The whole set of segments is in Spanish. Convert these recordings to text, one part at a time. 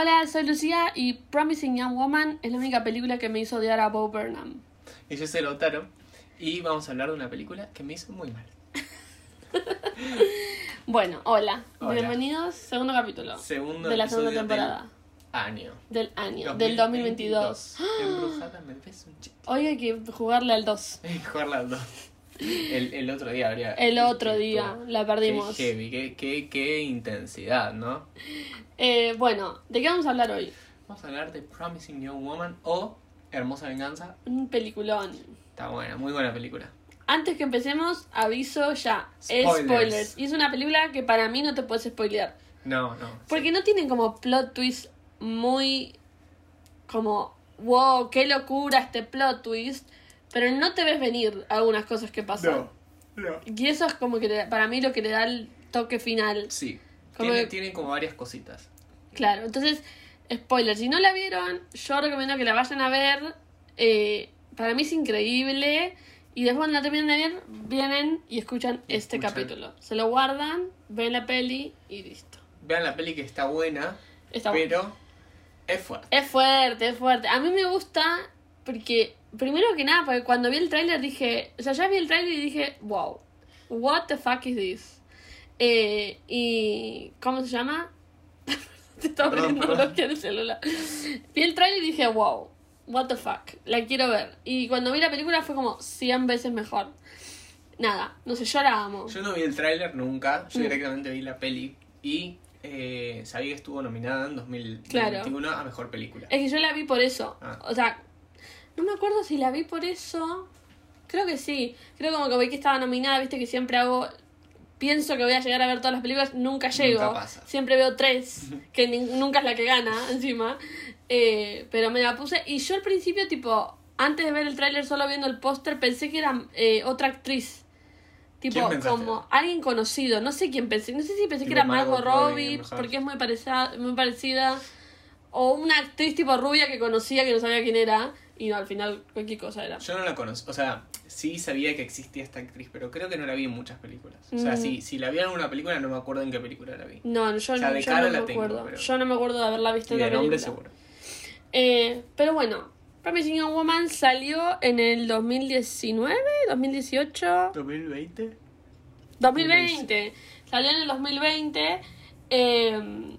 Hola, soy Lucía y Promising Young Woman es la única película que me hizo odiar a Bo Burnham. Y yo soy Lautaro. Y vamos a hablar de una película que me hizo muy mal. Bueno, hola. Hola. Bienvenidos, segundo capítulo Segundo de la segunda temporada Año. del año, del 2022. Embrujada me ves un chiste. Hoy hay que jugarle al 2. Jugarla al dos. El, el otro día habría. El otro día, la perdimos. Qué heavy, qué, qué, qué intensidad, ¿no? Eh, bueno, ¿de qué vamos a hablar hoy? Vamos a hablar de Promising Young Woman o Hermosa Venganza. Un peliculón. Está buena, muy buena película. Antes que empecemos, aviso ya. Spoilers. spoilers. Y es una película que para mí no te puedes spoilear. No, no. Porque no tienen como plot twist muy como wow, qué locura este plot twist, pero no te ves venir algunas cosas que pasan. No, no. Y eso es como que le- para mí lo que le da el toque final. Sí. Como Tiene, que- tiene como varias cositas. Claro, entonces, spoiler, si no la vieron, yo recomiendo que la vayan a ver. Eh, para mí es increíble. Y después cuando la terminen de ver, vienen y escuchan Y este escuchan. capítulo. Se lo guardan, ven la peli y listo. Vean la peli que está buena, Está pero es fuerte. Es fuerte, es fuerte. A mí me gusta porque, primero que nada, porque cuando vi el tráiler dije, o sea, ya vi el tráiler y dije, wow, what the fuck is this? Eh, y, ¿cómo se llama? Te el celular. Vi el tráiler y dije, wow, what the fuck, la quiero ver. Y cuando vi la película fue como 100 veces mejor. Nada, no sé, yo la amo. Yo no vi el tráiler nunca, yo Mm. directamente vi la peli y eh, sabía que estuvo nominada en 2021 a Mejor Película. Es que yo la vi por eso. Ah. O sea, no me acuerdo si la vi por eso. Creo que sí. Creo como que vi que estaba nominada, viste que siempre hago. Pienso que voy a llegar a ver todas las películas, nunca llego. pasa. Siempre veo tres, que nunca es la que gana encima. Eh, pero me la puse. Y yo al principio, tipo, antes de ver el tráiler, solo viendo el póster, pensé que era eh, otra actriz. Tipo, como alguien conocido. No sé quién pensé. No sé si pensé que era Margot Margot Robbie, porque es muy parecida, muy parecida. O una actriz tipo rubia que conocía que no sabía quién era. Y no, al final cualquier cosa era. Yo no la conozco, o sea, sí sabía que existía esta actriz, pero creo que no la vi en muchas películas. O sea, Mm. si, si la vi en alguna película, no me acuerdo en qué película la vi. No, yo, O sea, de yo cara no la me tengo, acuerdo. pero- Yo no me acuerdo de haberla visto en la de nombre película. seguro. Eh, pero bueno, Promising Young Woman salió en el 2019, 2018, 2020. 2020. Salió en el 2020. eh,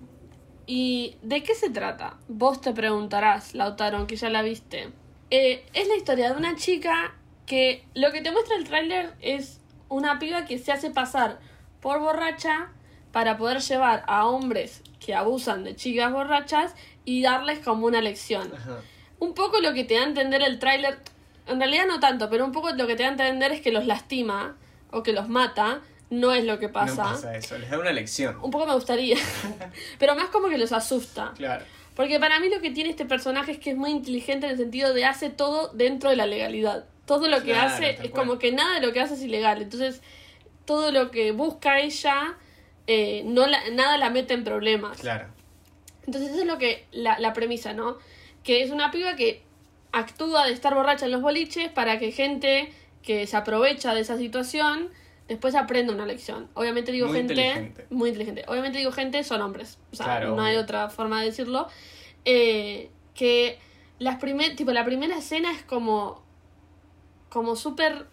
¿Y de qué se trata? Vos te preguntarás, Lautaro, que ya la viste. Eh, es la historia de una chica que lo que te muestra el tráiler es una piba que se hace pasar por borracha para poder llevar a hombres que abusan de chicas borrachas y darles como una lección. Ajá. Un poco lo que te da a entender el tráiler, en realidad no tanto, pero un poco lo que te da a entender es que los lastima o que los mata, no es lo que pasa. No pasa eso, les da una lección. Un poco me gustaría, pero más como que los asusta. Claro. Porque para mí lo que tiene este personaje es que es muy inteligente en el sentido de hace todo dentro de la legalidad. Todo lo que Claro, hace es como que nada de lo que hace es ilegal. Entonces, todo lo que busca ella, eh, no la- nada la mete en problemas. Claro. Entonces eso es lo que la, la premisa, ¿no? Que es una piba que actúa de estar borracha en los boliches para que gente que se aprovecha de esa situación después aprenda una lección. Obviamente digo Muy gente inteligente. muy inteligente. Obviamente digo gente son hombres, o sea, Claro, no hay otra forma de decirlo. Eh, que las primer, tipo la primera escena es como como súper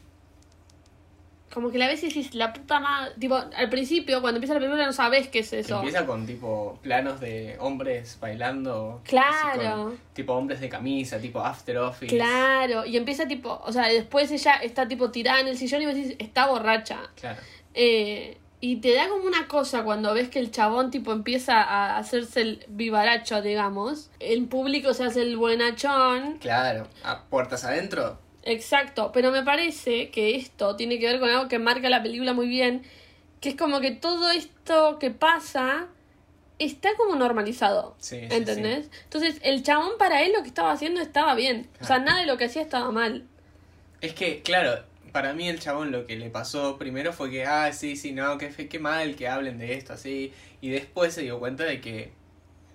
como que la ves y decís la puta madre, tipo al principio cuando empieza la película no sabes qué es eso. empieza con tipo planos de hombres bailando. Claro. con, tipo hombres de camisa, tipo after office. Claro, y empieza tipo, o sea, después ella está tipo tirada en el sillón y vos decís, está borracha. Claro. Eh, y te da como una cosa cuando ves que el chabón tipo empieza a hacerse el vivaracho, digamos. El público se hace el buenachón. Claro. A puertas adentro. Exacto, pero me parece que esto tiene que ver con algo que marca la película muy bien, que es como que todo esto que pasa está como normalizado. Sí, sí, ¿Entendés? Entonces, el chabón para él lo que estaba haciendo estaba bien. O sea, nada de lo que hacía estaba mal. Es que, claro, para mí el chabón lo que le pasó primero fue que, ah, sí, sí, no, qué, qué mal que hablen de esto, así. Y después se dio cuenta de que,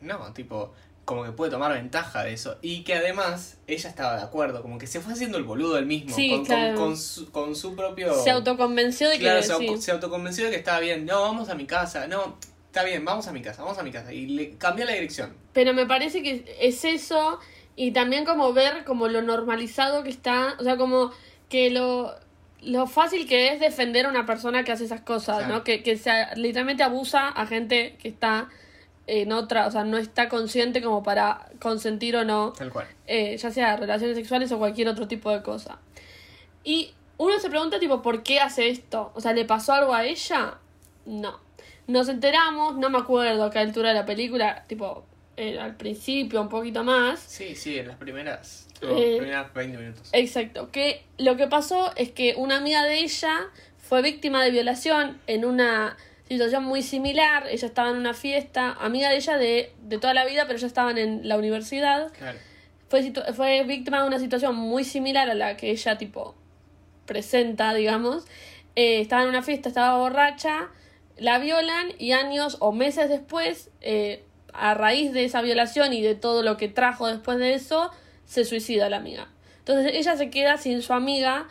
no, tipo, como que puede tomar ventaja de eso. Y que además ella estaba de acuerdo, como que se fue haciendo el boludo él mismo. Sí, con, con- claro. con su, con su propio... Se autoconvenció de que Claro, se, sí. se autoconvenció de que estaba bien. No, vamos a mi casa. No, está bien, vamos a mi casa, vamos a mi casa. Y le cambia la dirección. Pero me parece que es eso y también como ver como lo normalizado que está, o sea, como que lo, lo fácil que es defender a una persona que hace esas cosas, Claro. ¿no? Que, que se, literalmente abusa a gente que está en otra, o sea, no está consciente como para consentir o no, Tal cual. eh, ya sea relaciones sexuales o cualquier otro tipo de cosa. Y uno se pregunta, tipo, ¿por qué hace esto? O sea, ¿le pasó algo a ella? No. Nos enteramos, no me acuerdo a qué altura de la película, tipo, eh, al principio, un poquito más. Sí, sí, en las primeras, Eh, primeras 20 minutos. Exacto, que lo que pasó es que una amiga de ella fue víctima de violación en una situación muy similar. Ella estaba en una fiesta, amiga de ella de, de toda la vida, pero ya estaban en la universidad. Claro. Fue, fue víctima de una situación muy similar a la que ella, tipo, presenta, digamos. Eh, estaba en una fiesta, estaba borracha, la violan y años o meses después, eh, a raíz de esa violación y de todo lo que trajo después de eso, se suicida la amiga. Entonces ella se queda sin su amiga,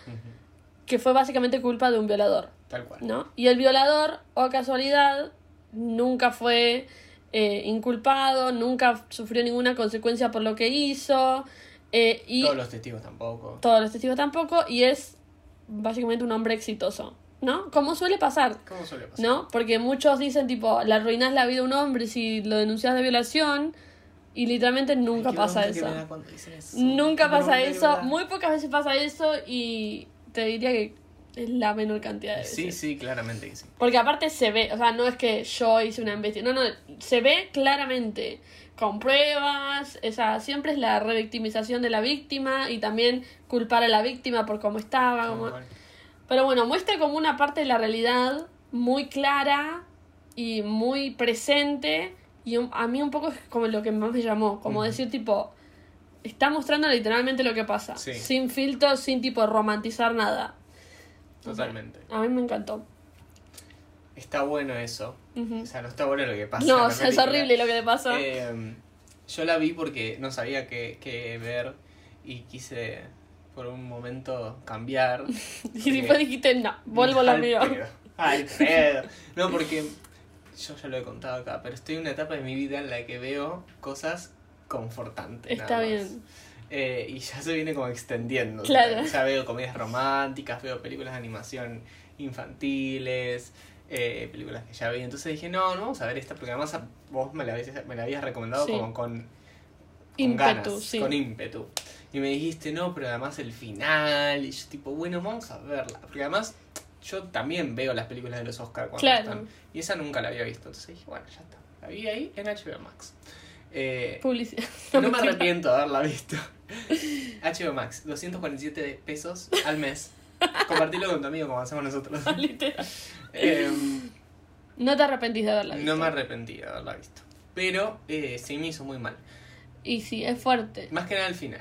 que fue básicamente culpa de un violador. Tal cual. ¿no? Y el violador, o casualidad, nunca fue eh, inculpado, nunca sufrió ninguna consecuencia por lo que hizo, eh, y Todos los testigos tampoco. todos los testigos tampoco, y es básicamente un hombre exitoso, ¿no? Como suele pasar, ¿Cómo suele pasar? ¿no? Porque muchos dicen, tipo, le arruinas la vida a un hombre si lo denuncias de violación, y literalmente nunca pasa eso. Nunca pasa eso, muy pocas veces pasa eso, y te diría que la menor cantidad de veces. Sí, sí, claramente que sí. Porque aparte se ve, o sea, no es que yo hice una investigación, no, no, se ve claramente, con pruebas, o sea, siempre es la revictimización de la víctima y también culpar a la víctima por cómo estaba. Como-. Pero bueno, muestra como una parte de la realidad muy clara y muy presente y a mí un poco es como lo que más me llamó, como decir tipo, está mostrando literalmente lo que pasa, Sí. sin filtros, sin tipo romantizar nada. Totalmente. A mí me encantó. Está bueno eso. O sea, no está bueno lo que pasa. No, o sea, es horrible lo que le pasó. Eh, yo la vi porque no sabía qué, qué ver y quise por un momento cambiar. y después dijiste, no, vuelvo a lo mío. Al pedo. No, porque yo ya lo he contado acá, pero estoy en una etapa de mi vida en la que veo cosas confortantes. Está nada más. bien. Eh, y ya se viene como extendiendo. Claro. Ya veo comedias románticas, veo películas de animación infantiles, eh, películas que ya vi. Entonces dije, no, no vamos a ver esta, porque además vos me la habías, me la habías recomendado Sí. como con, con Ímpetu, ganas, sí. con ímpetu. Y me dijiste, no, pero además el final. Y yo, tipo, bueno, vamos a verla. Porque además, yo también veo las películas de los Oscars cuando Claro. están. Y esa nunca la había visto. Entonces dije, bueno, ya está. La vi ahí en HBO Max. Eh, Publicidad. no me arrepiento de haberla visto. HBO Max, 247 pesos al mes. Compartilo con tu amigo como hacemos nosotros. Literal. Em, No te arrepentís de haberla visto. no me arrepentí de haberla visto. Pero eh, sí me hizo muy mal. Y sí, es fuerte. Más que nada el final.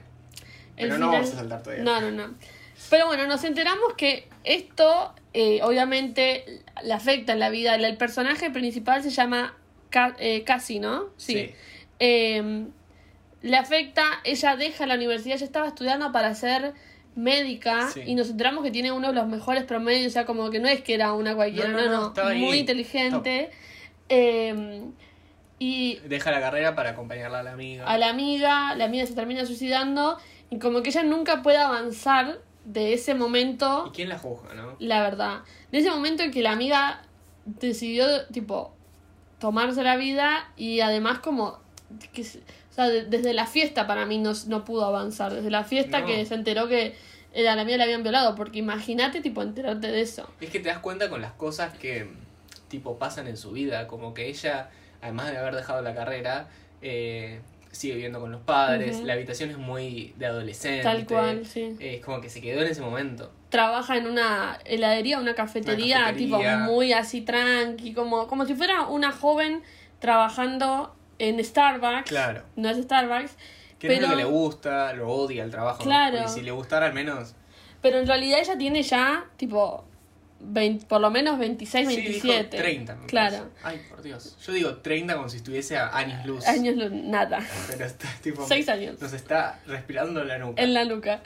El Pero no vamos a saltar todavía. No, no, no. Pero bueno, nos enteramos que esto eh, obviamente le afecta en la vida. El personaje principal se llama Ca- eh, Cassie, ¿no? Sí. Eh, le afecta, ella deja la universidad, ella estaba estudiando para ser médica Sí. y nos enteramos que tiene uno de los mejores promedios, o sea, como que no es que era una cualquiera, No, no, no, no, no, estaba ahí, muy inteligente. Eh, y Deja la carrera para acompañarla a la amiga. a la amiga, la amiga se termina suicidando y como que ella nunca puede avanzar de ese momento, ¿Y quién la juzga, no? la verdad, de ese momento en que la amiga decidió, tipo, tomarse la vida y además como, que, sea, de- desde la fiesta para mí no, no pudo avanzar, desde la fiesta No. que se enteró que era la amiga la habían violado, porque imagínate, tipo, enterarte de eso. Es que te das cuenta con las cosas que tipo pasan en su vida, como que ella, además de haber dejado la carrera, eh, sigue viviendo con los padres, la habitación es muy de adolescente. Tal cual, sí. eh, Es como que se quedó en ese momento. trabaja en una heladería, una cafetería, Una cafetería. tipo muy así tranqui, como, como si fuera una joven trabajando en Starbucks. Claro. No es Starbucks, Que no es pero, lo que le gusta, lo odia el trabajo. ¿no? Claro. Porque si le gustara al menos... pero en realidad ella tiene ya, tipo, 20 por lo menos 26, Sí, dijo 27. 30. me Claro. parece. Ay, por Dios. Yo digo 30 como si estuviese a años luz. Años, lu- nada. Pero está tipo... Seis años. Nos está respirando la nuca. En la nuca.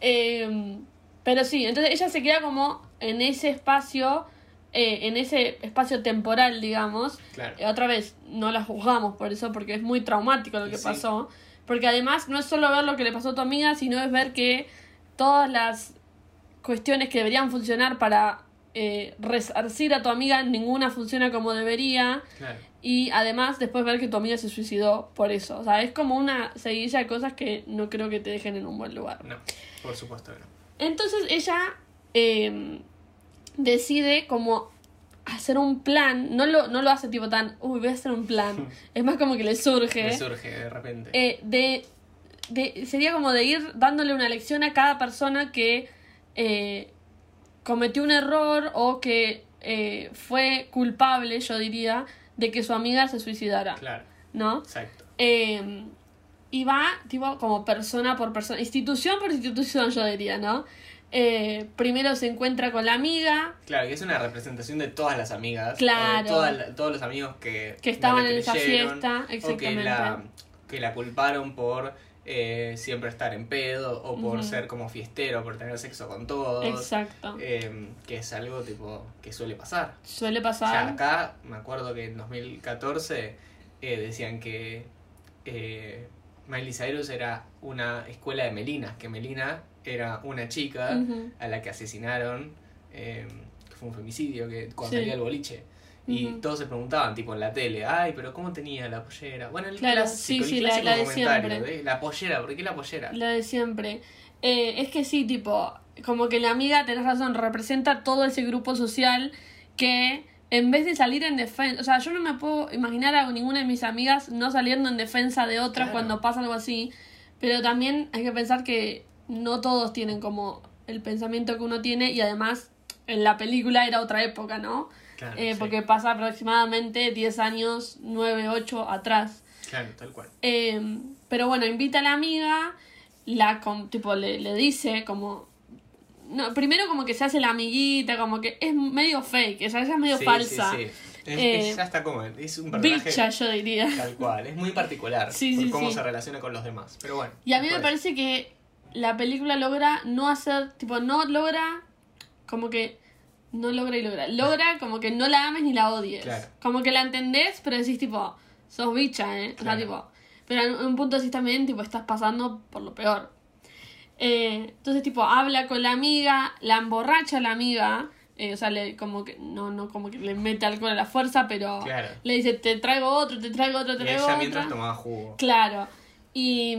Eh, pero sí, entonces ella se queda como en ese espacio eh, en ese espacio temporal, digamos, Claro. eh, otra vez, no la juzgamos por eso, porque es muy traumático lo que Sí. pasó. Porque además no es solo ver lo que le pasó a tu amiga, sino es ver que todas las cuestiones que deberían funcionar para eh, resarcir a tu amiga, ninguna funciona como debería. Claro. Y además después ver que tu amiga se suicidó por eso. O sea, es como una seguidilla de cosas que no creo que te dejen en un buen lugar. No, por supuesto que no. Entonces ella eh, decide como hacer un plan. No lo, no lo hace tipo tan, uy, voy a hacer un plan. es más como que le surge. Me surge de repente. eh, de, de, sería como de ir dándole una lección a cada persona que eh, cometió un error o que eh, fue culpable, yo diría, de que su amiga se suicidara. Claro, ¿No? exacto. Eh, y va, tipo, como persona por persona, institución por institución, yo diría, ¿no? Eh, primero se encuentra con la amiga, Claro, que es una representación de todas las amigas. Claro. o de todas la- todos los amigos que, Que estaban en esa fiesta, O que exactamente. la, que la culparon por eh, siempre estar en pedo o por ser como fiestero, por tener sexo con todos. exacto. eh, que es algo tipo que suele pasar. Suele O sea, pasar. acá me acuerdo que en 2014 eh, decían que Miley Cyrus era una escuela de Melina, que Melina era una chica a la que asesinaron, eh, que fue un femicidio, que cuando Sí. salía el boliche. Y todos se preguntaban, tipo en la tele, ay, pero ¿cómo tenía la pollera? Bueno, el Claro, sí, sí, la- la de comentario siempre. de la pollera, ¿por qué la pollera? Lo de siempre. Eh, es que sí, tipo, como que la amiga, tenés razón, representa todo ese grupo social que en vez de salir en defensa, o sea, yo no me puedo imaginar a ninguna de mis amigas no saliendo en defensa de otras Claro. cuando pasa algo así, pero también hay que pensar que no todos tienen como el pensamiento que uno tiene y además en la película era otra época, ¿no? Claro, Eh, sí, Porque pasa aproximadamente 10 años, 9, 8 atrás. claro, tal cual. Eh, pero bueno, invita a la amiga, la com- tipo le, le dice como no, primero como que se hace la amiguita, como que es medio fake, o sea, ella es medio Sí, falsa. sí, sí. Es, Eh, es- ya está como, es un personaje Bicha, yo diría. tal cual, es muy particular por cómo se relaciona con los demás. Pero bueno. Y a mí me parece que la película logra no hacer, tipo, no logra como que no logra y logra. Logra como que no la ames ni la odies. Claro. Como que la entendés, pero decís tipo, sos bicha, ¿eh? O sea, Claro. tipo, pero en un punto decís también, tipo, estás pasando por lo peor. Eh, entonces, tipo, habla con la amiga, la emborracha a la amiga, eh, o sea, le, como que, no, no, como que le mete alcohol a la fuerza, pero Claro. le dice, te traigo otro, te traigo otro, te Y traigo ella otro. mientras tomaba jugo. Claro. Y,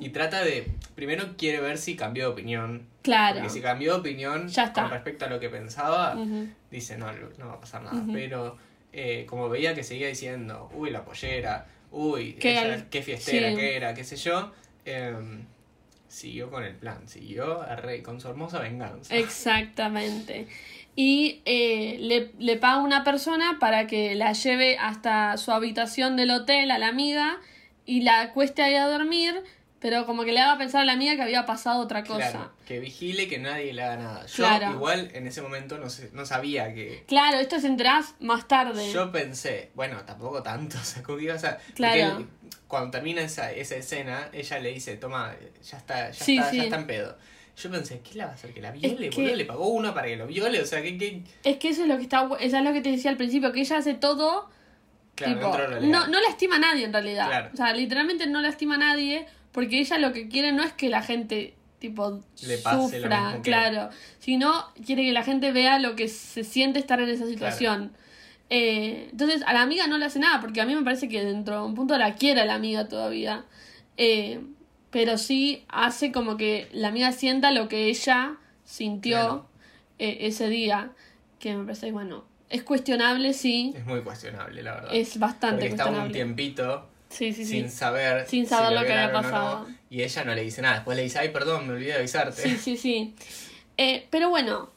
Y trata de. Primero quiere ver si cambió de opinión. claro. Porque si cambió de opinión Ya está. con respecto a lo que pensaba, dice no, no va a pasar nada. Pero eh, como veía que seguía diciendo, uy, la pollera, uy, Que ella, qué fiestera sí. que era, qué sé yo, em, siguió con el plan, siguió a rey, con su hermosa venganza. Exactamente. Y eh, le, le paga una persona para que la lleve hasta su habitación del hotel a la amiga y la acueste ahí a dormir, pero como que le haga pensar a la amiga que había pasado otra cosa. Claro, que vigile que nadie le haga nada. Yo Claro. igual en ese momento no, sé- no sabía que... Claro, esto se enterás más tarde. Yo pensé, bueno, tampoco tanto, o sea, como que a... Claro. él- cuando termina esa, esa escena, ella le dice, toma, ya está, ya Sí, está, sí. ya está en pedo. Yo pensé, ¿qué le va a hacer? ¿Que la viole? que- boludo? ¿Le pagó uno para que lo viole? O sea, ¿qué...? qué? Es que eso es lo que está, eso es lo que te decía al principio, que ella hace todo Claro, tipo, dentro de lo legal. no, no lastima a nadie en realidad. Claro. O sea, literalmente no lastima a nadie porque ella lo que quiere no es que la gente tipo Le pase lo sufra, mismo que- claro, sino quiere que la gente vea lo que se siente estar en esa situación. Eh, entonces a la amiga no le hace nada porque a mí me parece que dentro de un punto la quiere la amiga todavía. Eh, pero sí hace como que la amiga sienta lo que ella sintió Claro. eh, ese día, que me parece, bueno, es cuestionable, sí, Es muy cuestionable, la verdad. es bastante Porque estaba un cuestionable. tiempito Sí, sí, sí. sin saber, Sin saber si lo que había no, pasado. y ella no le dice nada. Después le dice, ay, perdón, me olvidé de avisarte. Sí, sí, sí. Eh, pero bueno,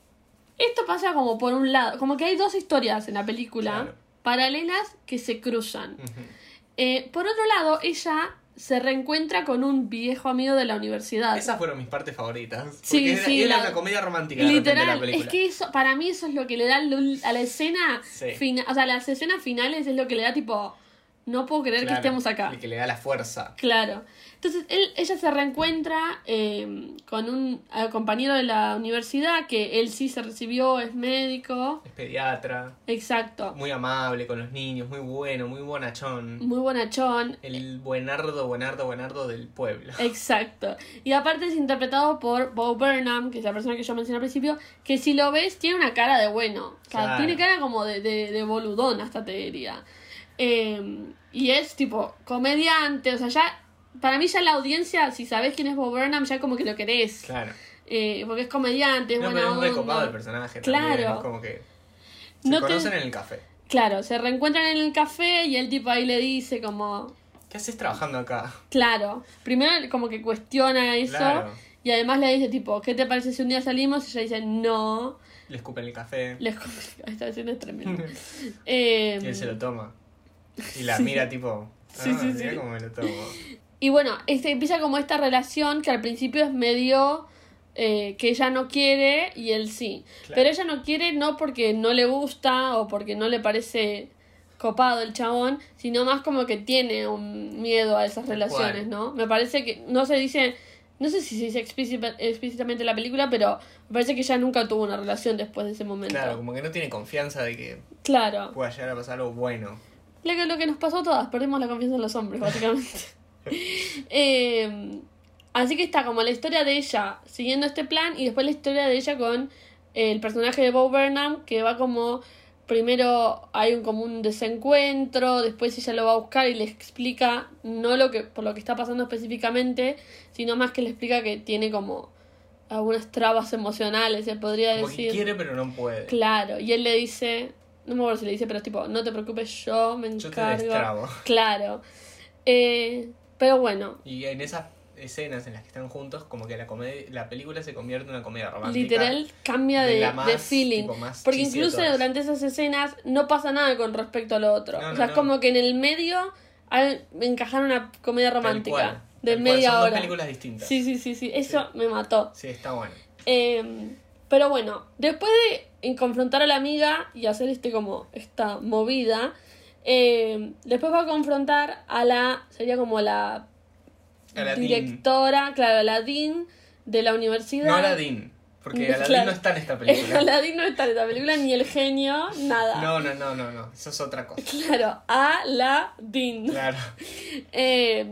esto pasa como por un lado, como que hay dos historias en la película Claro. paralelas que se cruzan. Eh, por otro lado, ella se reencuentra con un viejo amigo de la universidad. Esas fueron mis partes favoritas. Sí, era, sí, era la- una comedia romántica de Literal, la película. es que eso, para mí eso es lo que le da a la escena, Sí. fina- o sea, las escenas finales es lo que le da tipo no puedo creer que estemos acá. El que le da la fuerza. Claro. Entonces él, ella se reencuentra eh, con un compañero de la universidad que él sí se recibió, es médico. Es pediatra. Exacto. Muy amable con los niños, muy bueno, muy bonachón. Muy bonachón. El buenardo, buenardo, buenardo del pueblo. Exacto. Y aparte es interpretado por Bo Burnham, que es la persona que yo mencioné al principio, que si lo ves tiene una cara de bueno. O sea, Claro. tiene cara como de, de, de boludón, hasta te diría. Eh, y es tipo comediante, o sea, ya, para mí ya la audiencia, si sabes quién es Bo Burnham, ya como que lo querés. Claro. Eh, porque es comediante, es No, buena pero es onda. recopado el personaje Claro. también. Es como que se No te- en el café. Claro, se reencuentran en el café y el tipo ahí le dice como, ¿Qué haces trabajando acá? claro, primero como que cuestiona eso Claro. y además le dice tipo, ¿qué te parece si un día salimos? Y ella dice, no, Le escupen el café. les esta escena es tremenda. Eh, Y él se lo toma. Y la Sí. mira tipo. Ah, sí, mirá sí. cómo me lo tomo. y bueno, este, empieza como esta relación que al principio es medio eh, que ella no quiere y él sí. Claro. Pero ella no quiere no porque no le gusta o porque no le parece copado el chabón, sino más como que tiene un miedo a esas relaciones. ¿no? Me parece que no se dice, no sé si se dice explícita- explícitamente en la película, pero me parece que ella nunca tuvo una relación después de ese momento. Claro, como que no tiene confianza de que Claro. pueda llegar a pasar algo bueno. Lo que, lo que nos pasó a todas, perdimos la confianza en los hombres, básicamente. Eh, así que está como la historia de ella siguiendo este plan y después la historia de ella con el personaje de Bo Burnham que va como primero hay un como un desencuentro, después ella lo va a buscar y le explica no lo que por lo que está pasando específicamente, sino más que le explica que tiene como algunas trabas emocionales, se podría Como que decir. quiere pero no puede. Claro, y él le dice, no me acuerdo si le dice, pero es tipo, no te preocupes, yo me Yo te encargo. destrabo. Claro. Eh, pero bueno, Y en esas escenas en las que están juntos, como que la comedia, la película se convierte en una comedia romántica. literal cambia de de, la más, de feeling. tipo, más Porque incluso durante esas escenas no pasa nada con respecto a lo otro. No, o no, sea, es como que en el medio hay, encajar una comedia romántica de media son hora. Dos películas distintas. Sí, sí, sí, sí. Eso me mató. Sí, está bueno. Eh, pero bueno, después de en confrontar a la amiga y hacer este como esta movida, eh, después va a confrontar a la, sería como la directora, claro, a la dean de la universidad. No Aladdin, porque Aladdin Claro. no está en esta película. Aladdin no está en esta película, ni el genio, nada. No, no, no, no, no. Eso es otra cosa. Claro, a la dean. Claro. Eh,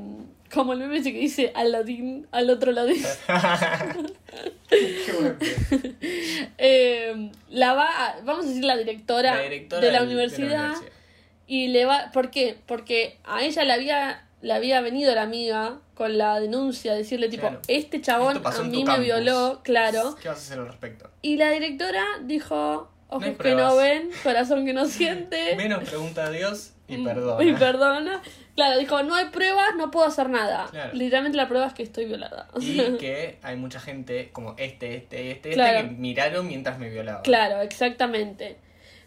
como el meme que dice Aladdin al otro lado. Eh, la va, a- vamos a decir la directora, La directora de la del- universidad. Y le va, ¿por qué? Porque a ella le había, le había venido la amiga con la denuncia, decirle tipo, Claro. este chabón a mí me violó, claro. ¿Qué vas a hacer al respecto? Y la directora dijo, ojos hay que no ven, corazón que no siente. Menos pregunta a Dios y Mm, perdona. Y perdona. Claro, dijo, no hay pruebas, no puedo hacer nada. Claro. Literalmente la prueba es que estoy violada. Y que hay mucha gente como este, este, este, Claro. este que miraron mientras me violaban. Claro, exactamente.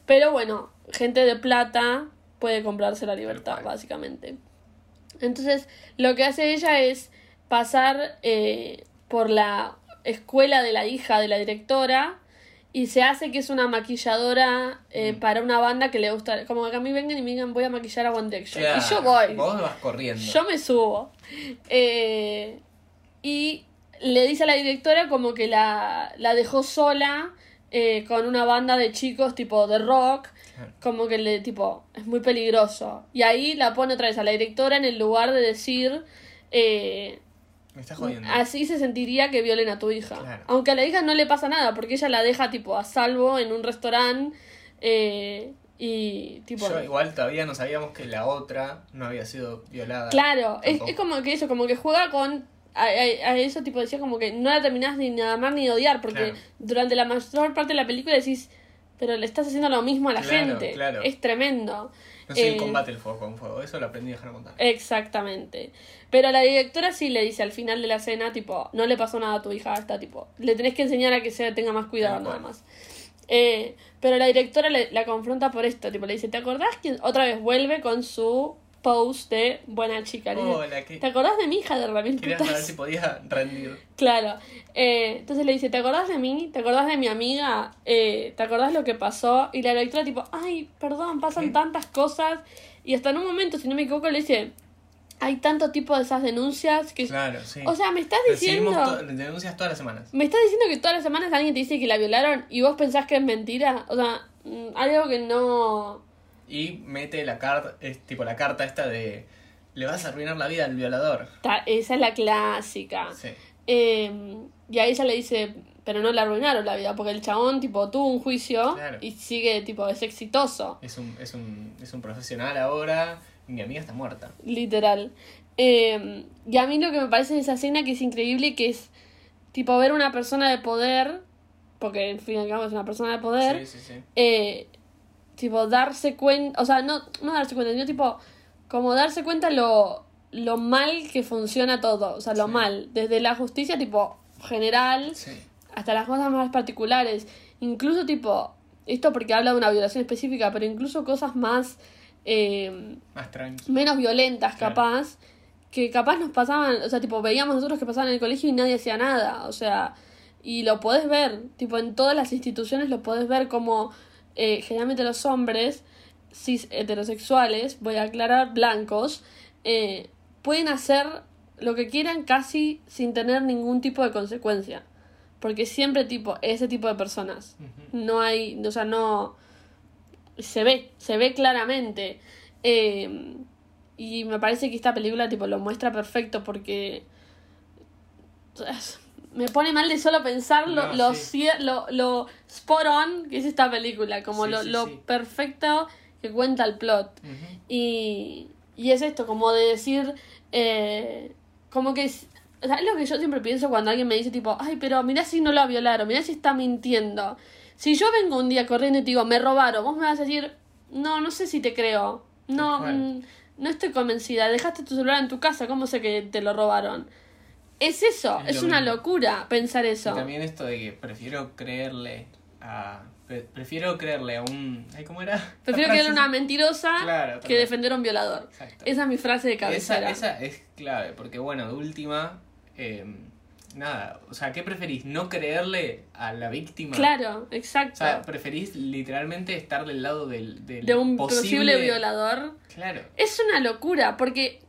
Pero bueno, gente de plata puede comprarse la libertad, básicamente. Entonces, lo que hace ella es pasar eh, por la escuela de la hija de la directora y se hace que es una maquilladora eh, Mm. para una banda que le gusta. Como que a mí vengan y me digan, voy a maquillar a One Direction. Claro, Y yo voy. Vos vas corriendo. Yo me subo. Eh, y le dice a la directora como que la, la dejó sola eh, con una banda de chicos tipo de rock. Claro. Como que le tipo, es muy peligroso. Y ahí la pone otra vez a la directora en el lugar de decir, eh, Me estás jodiendo. así se sentiría que violen a tu hija. Claro. Aunque a la hija no le pasa nada, porque ella la deja tipo a salvo en un restaurante. eh, y tipo... Yo igual todavía no sabíamos que la otra no había sido violada. Claro, es, como que eso, como que juega con. A, a- a eso tipo decía como que no la terminás ni de amar ni de odiar, porque Claro. durante la mayor parte de la película decís, pero le estás haciendo lo mismo a la Claro, gente. claro. Es tremendo. No sé Eh, el combate el fuego con fuego. Eso lo aprendí a Hannah Montana. Exactamente. Pero la directora sí le dice al final de la escena, tipo, no le pasó nada a tu hija, está tipo, le tenés que enseñar a que se tenga más cuidado nada más. Eh, pero la directora le- la confronta por esto, tipo, le dice, ¿te acordás que otra vez vuelve con su post de buena chica? Hola, ¿qué? ¿Te acordás de mi hija de Ramil Quería saber si podía rendir. Claro. Eh, entonces le dice, ¿te acordás de mí? ¿Te acordás de mi amiga? Eh, ¿Te acordás lo que pasó? Y la directora tipo, ay, perdón, pasan ¿Qué? tantas cosas. Y hasta en un momento, si no me equivoco, le dice, hay tanto tipo de esas denuncias que... Claro, sí. O sea, me estás diciendo... denuncias todas las semanas. Me estás diciendo que todas las semanas alguien te dice que la violaron y vos pensás que es mentira. O sea, mm, algo que no... Y mete la carta, es tipo la carta esta de le vas a arruinar la vida al violador. Ta- Esa es la clásica. Sí. Eh, y a ella le dice, pero no le arruinaron la vida, porque el chabón, tipo, tuvo un juicio Claro. y sigue, tipo, es exitoso, Es un, es un, es un profesional ahora y mi amiga está muerta. literal. Eh, y a mí lo que me parece de esa escena que es increíble, que es, tipo, ver una persona de poder, porque en fin y al cabo es una persona de poder, Sí, sí, sí. eh, tipo, darse cuenta, o sea, no, no darse cuenta, sino tipo, como darse cuenta lo, lo mal que funciona todo, o sea, lo Sí. mal, desde la justicia, tipo, general, Sí. hasta las cosas más particulares, incluso tipo, esto porque habla de una violación específica, pero incluso cosas más, eh, Más menos violentas Claro. capaz, que capaz nos pasaban, o sea, tipo, veíamos nosotros que pasaban en el colegio y nadie hacía nada, o sea, y lo podés ver, tipo, en todas las instituciones lo podés ver como eh, generalmente los hombres cis heterosexuales, voy a aclarar, blancos, eh, pueden hacer lo que quieran casi sin tener ningún tipo de consecuencia. Porque siempre tipo, ese tipo de personas. No hay, o sea, no... Se ve, se ve claramente. Eh, y me parece que esta película tipo lo muestra perfecto porque... Me pone mal de solo pensar lo, No, lo, sí. lo, lo spot on que es esta película, como Sí, lo, sí, lo perfecto que cuenta el plot. Y, y es esto, como de decir, eh, como que es, o sea, es lo que yo siempre pienso cuando alguien me dice tipo, ay, pero mirá si no la violaron, mirá si está mintiendo. Si yo vengo un día corriendo y te digo, me robaron, vos me vas a decir, no, no sé si te creo. No, mm, no estoy convencida. Dejaste tu celular en tu casa, ¿cómo sé que te lo robaron? Es eso, Es una mismo. locura pensar Y eso. también esto de que prefiero creerle a. pre- Prefiero creerle a un. ay, ¿Cómo era? Prefiero era frase una mentirosa Claro, que defender a un violador. Exacto. Esa es mi frase de Esa, cabecera. esa es clave, porque bueno, de última. eh, nada, o sea, ¿qué preferís? ¿No creerle a la víctima? Claro, O exacto. sea, preferís literalmente estar del lado del, del de un posible violador. Claro. Es una locura, porque,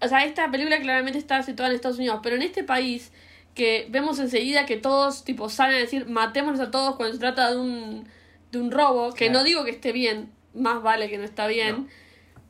o sea, esta película claramente está situada en Estados Unidos, pero en este país que vemos enseguida que todos, tipo, salen a decir, matémonos a todos cuando se trata de un, de un robo, que Claro. no digo que esté bien, más vale que no está bien, No,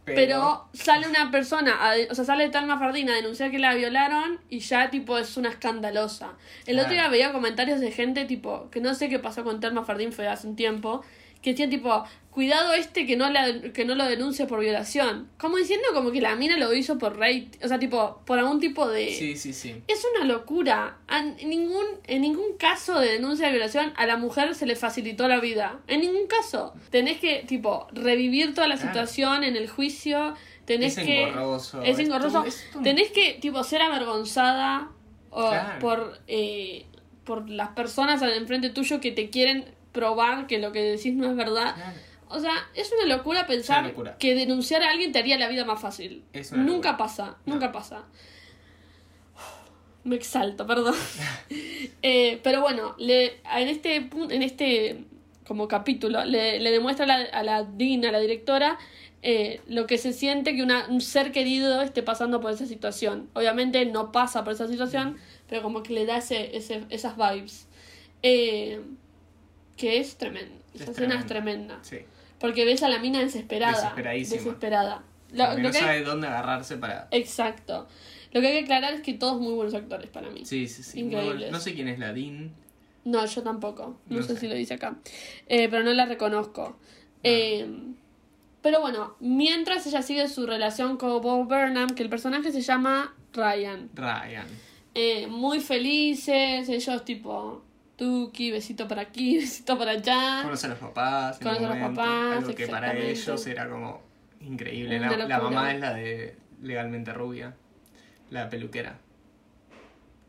pero, sale una persona, a o sea, sale Talma Fardín a denunciar que la violaron y ya, tipo, es una escandalosa. El otro día veía comentarios de gente, tipo, que no sé qué pasó con Talma Fardín, fue hace un tiempo, que decían, tipo, cuidado este que no, la, que no lo denuncie por violación. Como diciendo como que la mina lo hizo por rate, o sea, tipo, por algún tipo de... Sí, sí, sí. Es una locura. En ningún, en ningún caso de denuncia de violación a la mujer se le facilitó la vida. En ningún caso. Tenés que, tipo, revivir toda la Claro. situación en el juicio. Tenés Es que. engorroso. Es engorroso. es Tenés que, tipo, ser avergonzada o Claro. por, eh, por las personas al enfrente tuyo que te quieren probar que lo que decís no es verdad. Claro. O sea, es una locura pensar una locura. que denunciar a alguien te haría la vida más fácil. Es una nunca locura. pasa, No. nunca pasa. Me exalto, perdón. Eh, pero bueno, le, en este en este como capítulo, le, le demuestra a la, a la Dean, a la directora, eh, lo que se siente que una, un ser querido esté pasando por esa situación. Obviamente no pasa por esa situación, pero como que le da ese, ese, esas vibes. Eh, que es tremendo. Esa Es escena es tremenda. Sí. Porque ves a la mina desesperada. Desesperadísima. Desesperada. Lo- no que hay- sabe dónde agarrarse para. Exacto. Lo que hay que aclarar es que todos muy buenos actores para mí. Sí, sí, sí. Increíbles. No sé quién es la Dean. No, yo tampoco. No, No sé, sé. si lo dice acá. Eh, pero no la reconozco. Eh, pero bueno, mientras ella sigue su relación con Bob Burnham, que el personaje se llama Ryan. Ryan. Eh, muy felices, ellos tipo, Tuki, besito para aquí, besito para allá. Conoce a los papás. Conoce a los papás, Algo que para ellos era como increíble. La, mamá es la de Legalmente Rubia. La peluquera.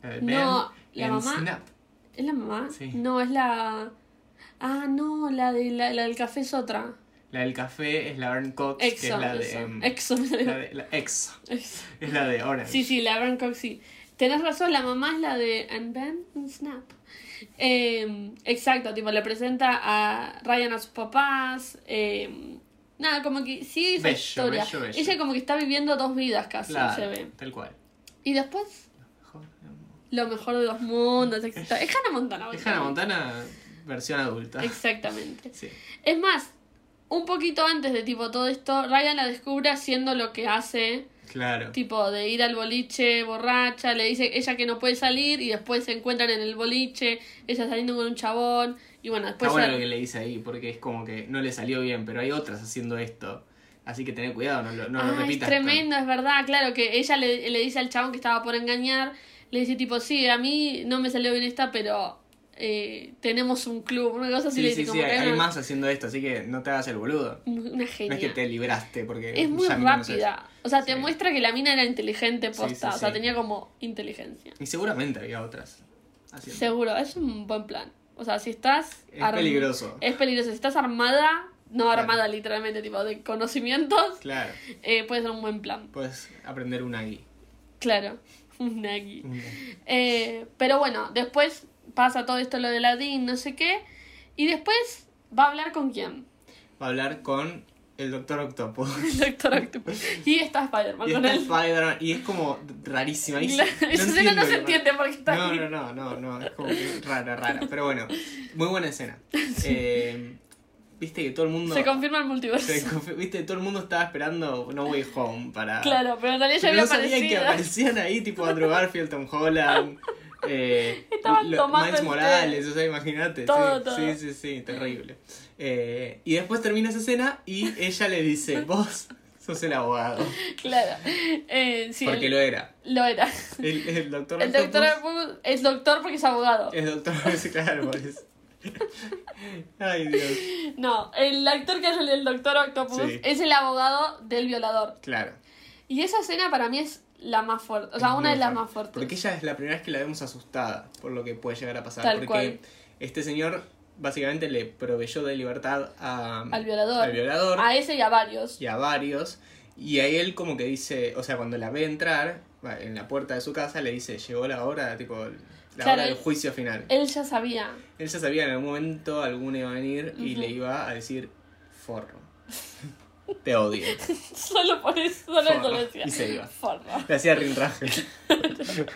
La de No, Ben la mamá- Snap. ¿Es la mamá? Sí. No, es la... Ah, no, la, de, la, la del café es otra. La del café es la Aaron Cox, que es la de. em, Exo, salió. la de la. Exo. Es la de Orange. Sí, sí, la Aaron Cox, sí. Tenés razón, la mamá es la de And Ben and Snap. Eh, exacto, tipo, le presenta a Ryan a sus papás. eh, Nada, como que esa Bello, historia. bello, bello. Ella como que está viviendo dos vidas casi, Claro, se ve. tal cual. Y después, lo mejor de los mundos, etc. Es Hannah Montana. Es Hannah Montana versión adulta. Exactamente. Sí. Es más, un poquito antes de tipo todo esto, Ryan la descubre haciendo lo que hace, Claro. tipo de ir al boliche borracha, le dice ella que no puede salir y después se encuentran en el boliche, ella saliendo con un chabón y bueno, Está después... bueno ya- lo que le dice ahí, porque es como que no le salió bien, pero hay otras haciendo esto. Así que tener cuidado, no lo, no lo Ah, es repitas. tremendo, es verdad, claro, que ella le, le dice al chabón que estaba por engañar, le dice tipo, sí, a mí no me salió bien esta, pero eh, tenemos un club, una cosa así, Sí, le sí, sí, como que hay, una, más haciendo esto, así que no te hagas el boludo. una No es genia. que te libraste, porque Es muy rápida. O sea, te Sí. muestra que la mina era inteligente Sí, posta. sí, O sea, sí. tenía como inteligencia. Y seguramente había otras haciendo. Seguro, es un buen plan. O sea, si estás... Es arm- peligroso. Es peligroso. Si estás armada, no Claro. armada literalmente, tipo de conocimientos, Claro, eh, puede ser un buen plan. puedes aprender una guía. Claro. Un nagi. Eh, pero bueno, después pasa todo esto lo de la DIN, no sé qué. Y después va a hablar con quién. Va a hablar con el Doctor Octopus. El Doctor Octopus. Y está Spider-Man con está él. Spider-Man, y es como rarísima. y Claro, no Esa escena no se entiende porque está No, no, no, no, no, es como que rara, rara. Pero bueno, muy buena escena. Eh, Viste que todo el mundo. Se confirma el multiverso. confi- Viste, todo el mundo estaba esperando No Way Home para. Claro, pero en realidad ya Pero había no sabían que aparecido. aparecían ahí, tipo Andrew Garfield, Tom Holland. Eh, Estaban tomando Miles el Morales, té. o sea, imagínate. Todo, sí, todo. sí, sí, sí, terrible. Eh, y después termina esa escena y ella le dice: Vos sos el abogado. Claro. Eh, sí, Porque el- lo era. lo era. El, el doctor El doctor Octopus es doctor porque es abogado. es doctor, claro, por eso. Ay, Dios. No, el actor que hace el del doctor Octopus Sí. es el abogado del violador. Claro. Y esa escena para mí es la más fuerte. O sea, Es una de las más fuertes. Porque ella es la primera vez que la vemos asustada por lo que puede llegar a pasar. Tal porque cual. este señor básicamente le proveyó de libertad a, Al violador. al violador A ese y a varios. y a varios. Y a él como que dice, o sea, cuando la ve entrar en la puerta de su casa, le dice, llegó la hora, tipo, la Claro, hora del juicio final. Él ya sabía. Él ya sabía en algún momento alguno iba a venir y le iba a decir, forro. Te odio. Solo por eso, solo eso Forro. lo decía. Y se iba. Forro. Le hacía rinraje.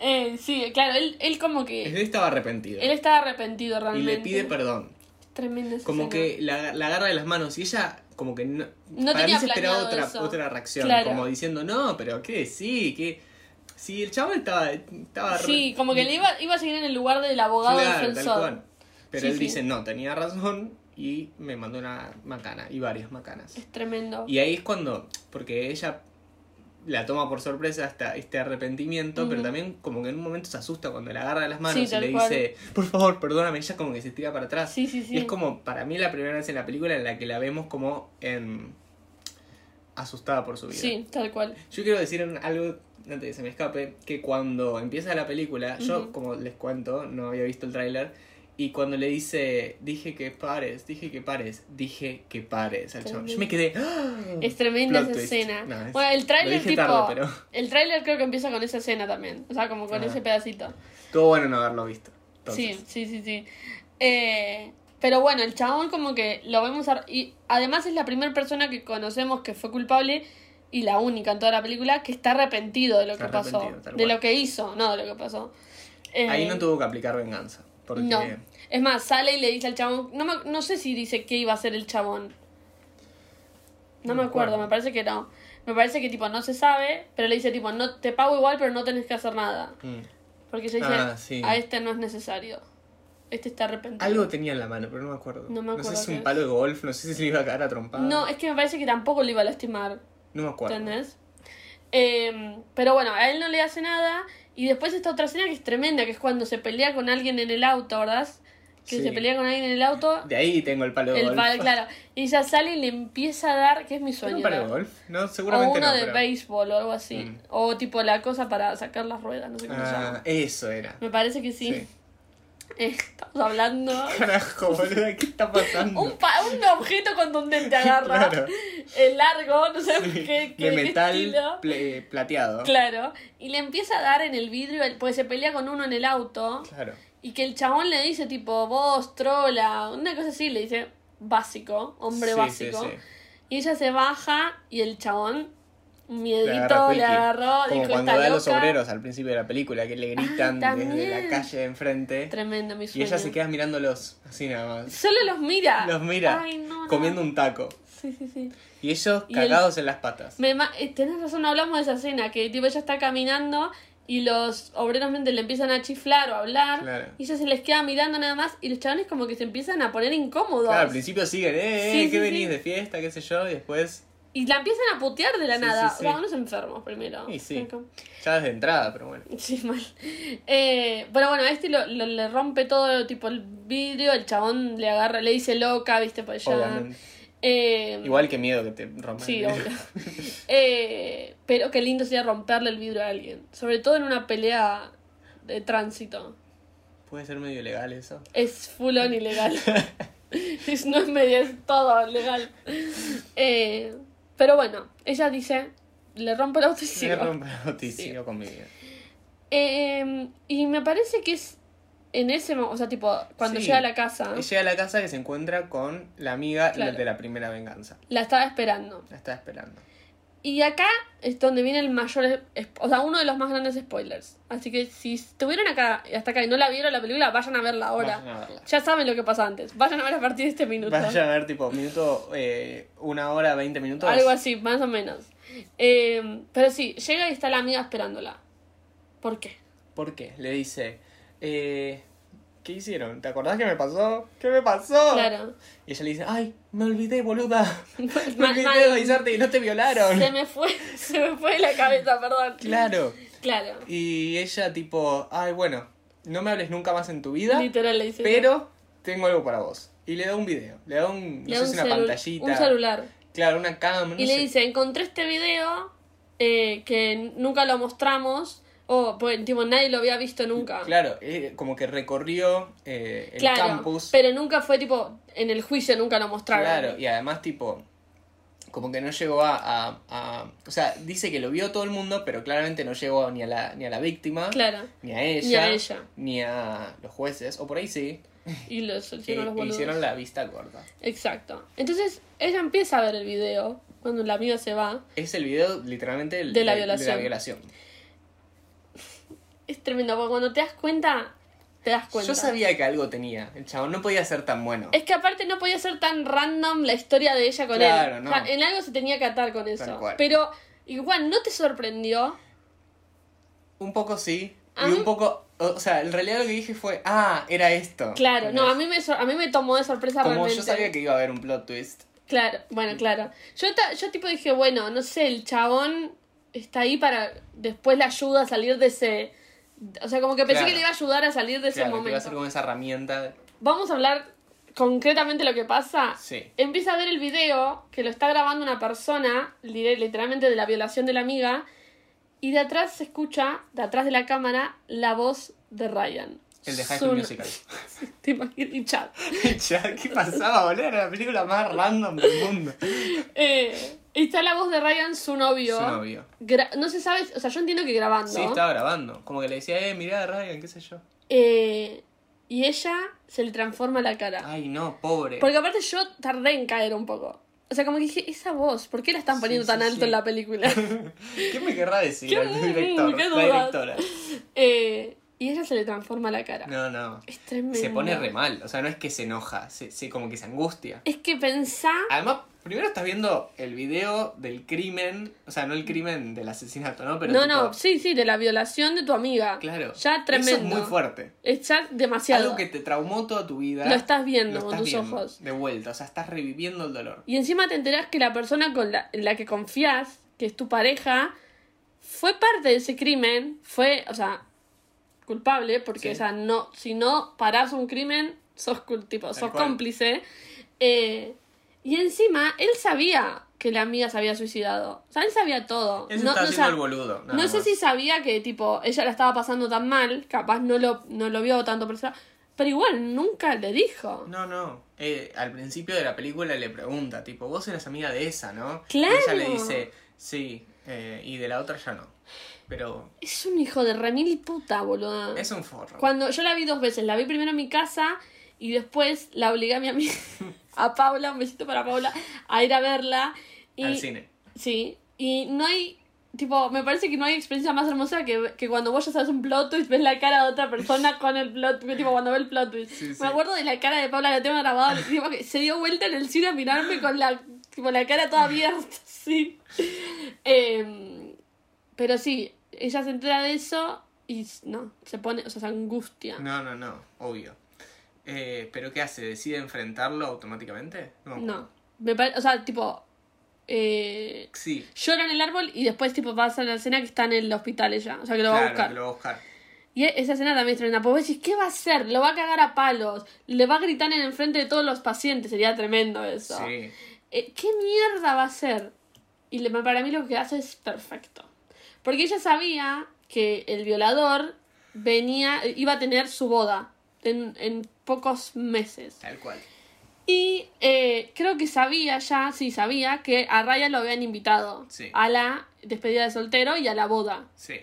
Eh, sí, claro, él, él como que. Él estaba arrepentido. Él estaba arrepentido Y realmente. le pide perdón. Tremenda esa Como escena. que la, la agarra de las manos y ella como que no, No para tenía mí se esperaba otra, eso. otra reacción, Claro. como diciendo, no, pero ¿qué? Sí, que si el chaval estaba, estaba re- Sí, como que le iba, iba a seguir en el lugar del abogado claro, tal defensor. cual. Pero Sí, él sí. dice, no, tenía razón y me mandó una macana y varias macanas. Es tremendo. Y ahí es cuando, porque ella la toma por sorpresa hasta este arrepentimiento, pero también como que en un momento se asusta cuando la agarra de las manos Sí, y le cual. dice, por favor, perdóname, ella como que se tira para atrás. Sí, sí, sí. Y es como, para mí, la primera vez en la película en la que la vemos como en... asustada por su vida. Sí, tal cual. Yo quiero decir algo, antes de que se me escape, que cuando empieza la película, yo, como les cuento, no había visto el tráiler, y cuando le dice, dije que pares, dije que pares, dije que pares al chabón, yo me quedé... ¡ah! Es tremenda Plot esa twist. escena. No, es- bueno, el tráiler tipo... tarde, pero El tráiler creo que empieza con esa escena también. O sea, como con Ah. ese pedacito. estuvo bueno no haberlo visto. Sí, Entonces, sí, sí, sí. Eh, pero bueno, el chabón como que lo vemos... ar- Y además es la primera persona que conocemos que fue culpable y la única en toda la película que está arrepentido de lo que pasó. De lo que hizo, no de lo que pasó. Eh, Ahí no tuvo que aplicar venganza. Porque No. Es más, sale y le dice al chabón. No, me- no sé si dice qué iba a hacer el chabón. No, me acuerdo, me parece que no. Me parece que tipo no se sabe, pero le dice tipo, no te pago igual, pero no tenés que hacer nada. Mm. Porque ella dice, Ah, sí. a este no es necesario. Este está arrepentido. Algo tenía en la mano, pero no me acuerdo. No me acuerdo sé si qué un es. palo de golf, no sé si se le iba a caer a trompada. No, es que me parece que tampoco le iba a lastimar. No me acuerdo. ¿Entendés? Eh, pero bueno, a él no le hace nada. Y después esta otra escena que es tremenda, que es cuando se pelea con alguien en el auto, ¿verdad? Que Sí. se pelea con alguien en el auto. De ahí tengo el palo de El golf. palo, claro. Y ella sale y le empieza a dar, que es mi ¿Tiene sueño. un palo de golf? No, O seguramente uno no. de pero- béisbol o algo así. Mm. O tipo la cosa para sacar las ruedas, no sé cómo se Ah, llama. eso era. Me parece que sí. Sí. Estamos hablando. Carajo, boludo, ¿qué está pasando? Un, pa- un objeto contundente agarra. Claro. El largo, no sé Sí, qué, qué de metal plateado. Claro. Y le empieza a dar en el vidrio, porque se pelea con uno en el auto. Claro. Y que el chabón le dice tipo, vos, trola, una cosa así, le dice básico, hombre Sí, básico. sí, sí. Y ella se baja y el chabón, Le miedito, le agarró, Como dijo, cuando a los loca". obreros al principio de la película, que le gritan Ah, desde la calle de enfrente. Tremendo, mi Y sueño. ella se queda mirándolos así nada más. Solo los mira. Los mira, Ay, no, no. comiendo un taco. Sí, sí, sí. Y ellos Y el- cagados en las patas. Me ma- eh, tenés razón, hablamos de esa escena, que tipo ella está caminando y los obreros le empiezan a chiflar o a hablar Claro. y ella se les queda mirando nada más y los chavales como que se empiezan a poner incómodos. Claro, al principio siguen, eh, eh, Sí, ¿qué sí, venís sí. de fiesta? ¿Qué sé yo? Y después, Y la empiezan a putear de la nada. unos enfermos primero. y sí, ya desde entrada, pero bueno. Sí, mal. Eh, pero bueno, a este lo, lo- le rompe todo tipo el vidrio, el chabón le agarra, le dice loca, viste, por allá. Obviamente. Eh, Igual que miedo que te rompan. Sí, el vidrio. Eh, pero qué lindo sería romperle el vidrio a alguien. Sobre todo en una pelea de tránsito. Puede ser medio ilegal eso. Es full on ilegal. Es- no es medio, es todo legal. Eh, pero bueno, ella dice, le rompo el auto y rompe el auto y Sí. sigo con mi vida. Eh, y me parece que es en ese momento, o sea, tipo, cuando Sí. llega a la casa, llega a la casa que se encuentra con la amiga Claro. de la primera venganza. la estaba esperando. La está esperando. Y acá es donde viene el mayor, o sea, uno de los más grandes spoilers. Así que si estuvieron acá hasta acá y no la vieron la película, vayan a verla ahora. Vayan a verla. Ya saben lo que pasa antes. Vayan a ver a partir de este minuto. Vaya a ver, tipo, minuto, eh, una hora, veinte minutos. Algo así, más o menos. Eh, pero sí, llega y está la amiga esperándola. ¿Por qué? ¿Por qué? Le dice, eh, ¿qué hicieron? ¿Te acordás que me pasó? ¿Qué me pasó? Claro. Y ella le dice, ay, me olvidé, boluda. Me olvidé de avisarte y no te violaron. Se me fue, se me fue de la cabeza, perdón. Claro. Claro. Y ella tipo, ay, bueno, no me hables nunca más en tu vida, Literal le dice. pero tengo algo para vos. Y le da un video, le da un, no Le sé da si un, una pantallita. un celular. Claro, una cam, no y le dice, encontré este video eh, que nunca lo mostramos. O, pues, tipo, nadie lo había visto nunca. Claro, eh, como que recorrió eh, el Claro, campus. pero nunca fue, tipo, en el juicio nunca lo mostraron. Claro, y además tipo, como que no llegó a, a, a- O sea, dice que lo vio todo el mundo, pero claramente no llegó ni a la, ni a la víctima, Claro. ni a ella, Ni a ella. ni a los jueces, o por ahí sí, Y los hicieron los boludos. hicieron la vista corta. Exacto. Entonces, ella empieza a ver el video cuando la amiga se va. Es el video literalmente De la de violación. la violación. Es tremendo, porque cuando te das cuenta, te das cuenta. Yo sabía que algo tenía, el chabón no podía ser tan bueno. Es que aparte no podía ser tan random la historia de ella con Claro, él. no. O sea, en algo se tenía que atar con eso. Pero igual, ¿no te sorprendió? Un poco sí, A y mí- un poco... O sea, en realidad lo que dije fue, ah, era esto. Claro, no, a mí me, a mí me tomó de sorpresa Como realmente. yo sabía que iba a haber un plot twist. Claro, bueno, claro. Yo, ta- yo tipo dije, bueno, no sé, el chabón está ahí para después le ayuda a salir de ese... O sea, como que pensé Claro. que le iba a ayudar a salir de ese Claro, que iba a momento. ser como esa herramienta. Vamos a hablar concretamente lo que pasa. Sí. Empieza a ver el video que lo está grabando una persona, li- literalmente de la violación de la amiga, y de atrás se escucha, de atrás de la cámara, la voz de Ryan. El de High School Musical. Te imaginas, y Chad. ¿qué pasaba, boludo? Era la película más random del mundo. Eh, está la voz de Ryan, su novio. Su novio. Gra- no se sabe, o sea, yo entiendo que grabando. Sí, estaba grabando. Como que le decía, eh, mirá, Ryan, qué sé yo. Eh, y ella se le transforma la cara. Ay, no, pobre. Porque aparte yo tardé en caer un poco. O sea, como que dije, esa voz, ¿por qué la están poniendo sí, tan alto sí. en la película? ¿Qué me querrá decir ¿Qué- el director? qué la directora. Eh, y ella se le transforma la cara. No, no. Es tremendo. Se pone re mal. O sea, no es que se enoja, se, se- como que se angustia. Es que pensá. Además, primero estás viendo el video del crimen. O sea, no el crimen del asesinato, ¿no? Pero no, tipo, no, sí, sí, de la violación de tu amiga. Claro. Ya tremendo. Eso es muy fuerte. Es ya demasiado. Algo que te traumó toda tu vida. Lo estás viendo lo con tus viendo ojos. De vuelta. O sea, estás reviviendo el dolor. Y encima te enterás que la persona con la, en la que confías, que es tu pareja, fue parte de ese crimen, fue, o sea, culpable, porque, Sí. o sea, no, si no parás un crimen, sos, tipo, sos cual. cómplice. Eh, y encima, él sabía que la amiga se había suicidado. O sea, él sabía todo. Él no, no sa- el boludo. no sé si sabía que, tipo, ella la estaba pasando tan mal, capaz no lo, no lo vio tanto por eso, pero igual nunca le dijo. No, no. Eh, al principio de la película le pregunta, tipo, vos eras amiga de esa, ¿no? Claro. Y ella le dice, sí, eh, y de la otra ya no. Pero Es un hijo de remil puta, boludo. es un forro. Cuando yo la vi dos veces, la vi primero en mi casa y después la obligué a mi amiga. a Paula, un besito para Paula, a ir a verla. Y, Al cine. Sí, y no hay, tipo, me parece que no hay experiencia más hermosa que, que cuando vos ya sabes un plot twist, ves la cara de otra persona con el plot twist, tipo, cuando ve el plot twist. Sí, sí. Me acuerdo de la cara de Paula, la tengo grabada, tipo, que se dio vuelta en el cine a mirarme con la, tipo, la cara toda abierta, sí. Em, pero sí, ella se entera de eso y no, se pone, o sea, se angustia. No, no, no, obvio. Eh, ¿Pero qué hace? ¿Decide enfrentarlo automáticamente? No. me acuerdo. No, me pare- o sea, tipo, eh, Sí, llora en el árbol y después tipo pasa la escena que está en el hospital ella, o sea que lo va a buscar. que lo va a buscar. Y e- esa escena también es tremenda, porque vos decís, ¿qué va a hacer? Lo va a cagar a palos, le va a gritar en el frente de todos los pacientes, sería tremendo eso. Sí. Eh, ¿Qué mierda va a hacer? Y le- para mí lo que hace es perfecto. Porque ella sabía que el violador venía, iba a tener su boda en, en pocos meses. Tal cual. Y eh, creo que sabía ya, sí, sabía que a Ryan lo habían invitado Sí. a la despedida de soltero y a la boda. Sí.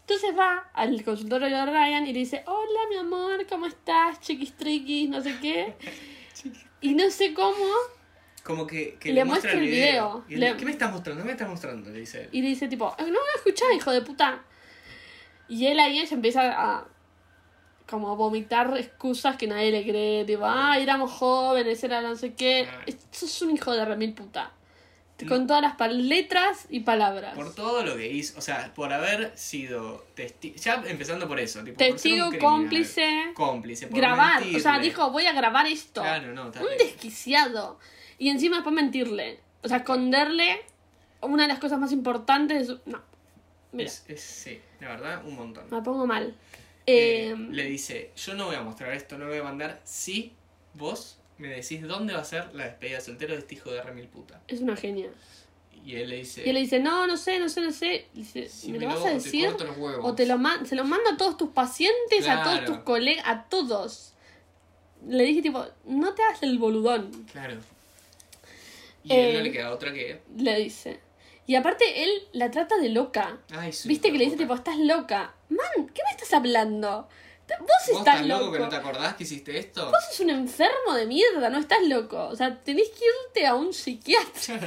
Entonces va al consultorio de Ryan y le dice, hola mi amor, ¿cómo estás? Chiquis triquis, no sé qué. Y no sé cómo. Como que, que Le muestra muestra el video. Y él, Le- ¿Qué me estás mostrando? ¿Qué me estás mostrando? Le dice él. Y le dice tipo, no me voy a escuchar, hijo de puta. Y él ahí se empieza a como a vomitar excusas que nadie le cree. Tipo, ah, éramos jóvenes, era no sé qué. Ah. Esto es un hijo de remil puta. Con todas las letras y palabras. Por todo lo que hizo, o sea, por haber sido testigo, ya empezando por eso, tipo, por ser un Testigo, criminal, cómplice, cómplice, por grabar. O sea, mentirle. dijo, voy a grabar esto. Claro, no, un terrible. desquiciado. Y encima después mentirle. O sea, esconderle una de las cosas más importantes de su... No. Mira, Es, es- sí, la verdad, un montón. me pongo mal. Eh, Eh, le dice, yo no voy a mostrar esto, no lo voy a mandar si vos me decís dónde va a ser la despedida de soltero de este hijo de remil puta. es una genia. Y él le dice, Y él le dice, no, no sé, no sé, no sé. Dice, si ¿me lo vas a decir? O te lo se lo mando a todos tus pacientes, a todos tus colegas, a todos. Le dije tipo, no te hagas el boludón, Claro. Y a él no Eh, le queda otra que... le dice. Y aparte él la trata de loca. Ay, su Viste que le dice tipo, estás loca. Man, ¿qué me estás hablando? Vos ¿Vos estás loco. loco que no te acordás que hiciste esto? Vos sos un enfermo de mierda, no estás loco. O sea, tenés que irte a un psiquiátrico.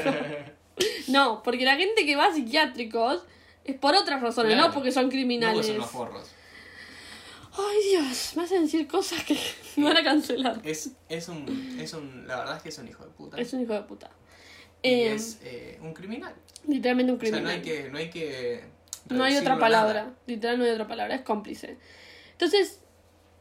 no, porque la gente que va a psiquiátricos es por otras razones, Claro. no porque son No, criminales. porque son unos forros. Ay, Dios, me hacen decir cosas que me van a cancelar. Es, es un, es un... La verdad es que es un hijo de puta. Es un hijo de puta. Y Eh, es eh, un criminal. Literalmente un O sea, criminal. no hay que... No hay, que No hay otra a nada. palabra. Literal no hay otra palabra. Es cómplice. Entonces,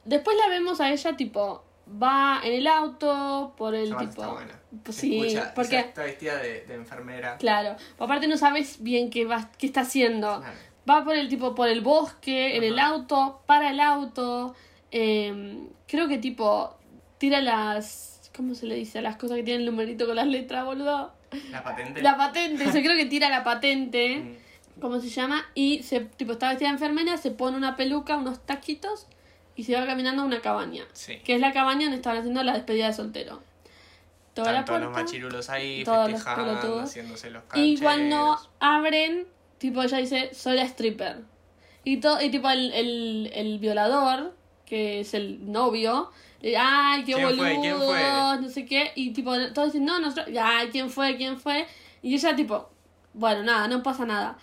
después la vemos a ella, tipo, va en el auto por el tipo. está buena. Pues sí, Escucha, porque. Está vestida de, de enfermera. Claro. Aparte no sabes bien qué va, qué está haciendo. Claro. Va por el tipo, por el bosque, en el auto, para el auto. eh, creo que tipo, tira las. ¿Cómo se le dice? Las cosas que tienen el numerito con las letras, boludo. La patente. La patente, yo creo que tira la patente. Mm. ¿cómo se llama? Y se, tipo, está vestida de enfermera, se pone una peluca, unos taquitos y se va caminando a una cabaña. Sí. Que es la cabaña donde estaban haciendo la despedida de soltero. Toda los machirulos ahí los festejando, haciéndose los Y cancheros. cuando abren, tipo, ella dice, soy la stripper. Y, todo, y tipo, el, el, el violador, que es el novio, ay, qué ¿Quién boludo, fue? ¿Quién fue? no sé qué. Y tipo, todos dicen, no, nosotros, ay, ¿quién fue? ¿Quién fue? Y ella, tipo, bueno, nada, no pasa nada.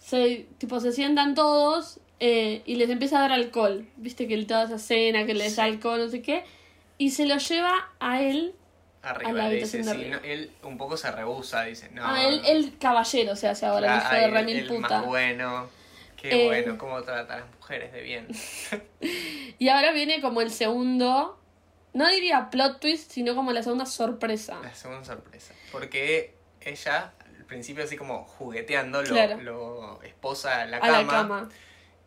Se, tipo, se sientan todos eh, y les empieza a dar alcohol. Viste que toda esa cena, que les da alcohol, no sé qué. Y se lo lleva a él, Arriba, a la dice, habitación de sí, no, él un poco se rehúsa, dice, no. a él, el caballero se hace ahora, el hijo claro, de el- remil puta. más bueno. Qué Eh, bueno, cómo trata a las mujeres de bien. Y ahora viene como el segundo, no diría plot twist, sino como la segunda sorpresa. La segunda sorpresa. Porque ella, al principio así como jugueteando, lo, Claro. lo esposa a la, A cama, la cama.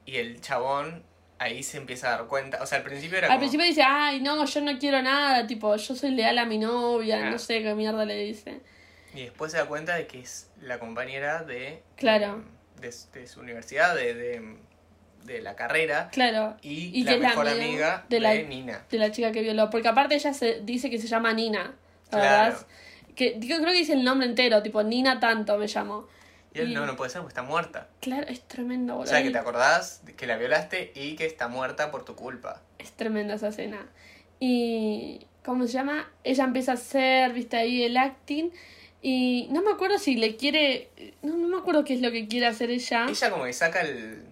Y el chabón ahí se empieza a dar cuenta. O sea, al principio era Al como... principio dice, ay, no, yo no quiero nada, tipo, yo soy leal a mi novia, Claro. no sé qué mierda le dice. Y después se da cuenta de que es la compañera de... Claro. De, de su universidad, de, de, de la carrera. Claro. Y, Y la mejor amiga amiga de la- Nina. De la chica que violó. Porque aparte ella se dice que se llama Nina. ¿La Claro. verdad? Que, yo creo que dice el nombre entero, tipo, Nina tanto me llamo. Y él Y- no, no puede ser porque está muerta. Claro, es tremendo, O boludo. sea, que te acordás que la violaste y que está muerta por tu culpa. Es tremenda esa escena. Y, ¿cómo se llama? Ella empieza a hacer, viste ahí el acting. Y no me acuerdo si le quiere. No, no me acuerdo qué es lo que quiere hacer ella. Ella como que saca el.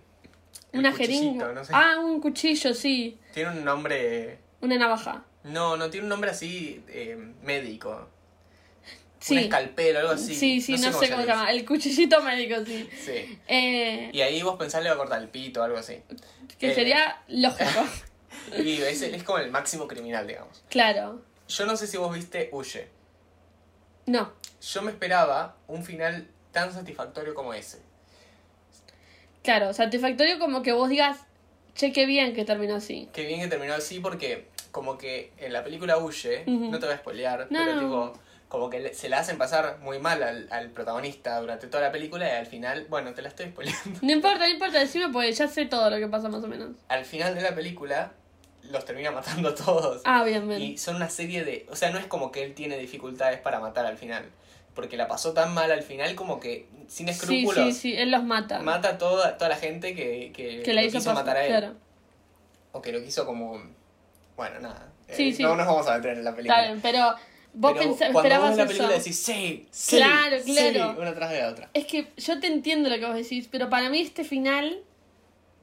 el Una jeringa. no sé. Ah, un cuchillo, sí. Tiene un nombre. Una navaja. No, no tiene un nombre así eh, médico. Un Sí. escalpelo, algo así. Sí, sí, no, sé cómo se llama. El cuchillito médico, sí. Sí. Eh, Y ahí vos pensás le va a cortar el pito o algo así. que eh. sería lógico. Y es, es como el máximo criminal, digamos. claro. Yo no sé si vos viste Huye. No. Yo me esperaba un final tan satisfactorio como ese. Claro, satisfactorio como que vos digas, che, qué bien que terminó así. Qué bien que terminó así porque como que en la película Huye, no te voy a spoilear, No, pero no. tipo, como que se la hacen pasar muy mal al, al protagonista durante toda la película y al final, bueno, te la estoy spoileando. No importa, no importa, decime porque ya sé todo lo que pasa más o menos. Al final de la película los termina matando a todos. Ah, bien. Y son una serie de... O sea, no es como que él tiene dificultades para matar al final. Porque la pasó tan mal al final como que sin sí, escrúpulos sí, sí, él los mata. mata a toda, toda la gente que, que, que la lo hizo quiso pasar, matar a él. Claro. O que lo quiso como... Bueno, nada. Eh, Sí, sí. No nos vamos a meter en la película. Está bien, pero vos Pero cuando esperabas vos la eso. película decís, sí, sí, Claro, sí", claro. una tras de la otra. Es que yo te entiendo lo que vos decís, pero para mí este final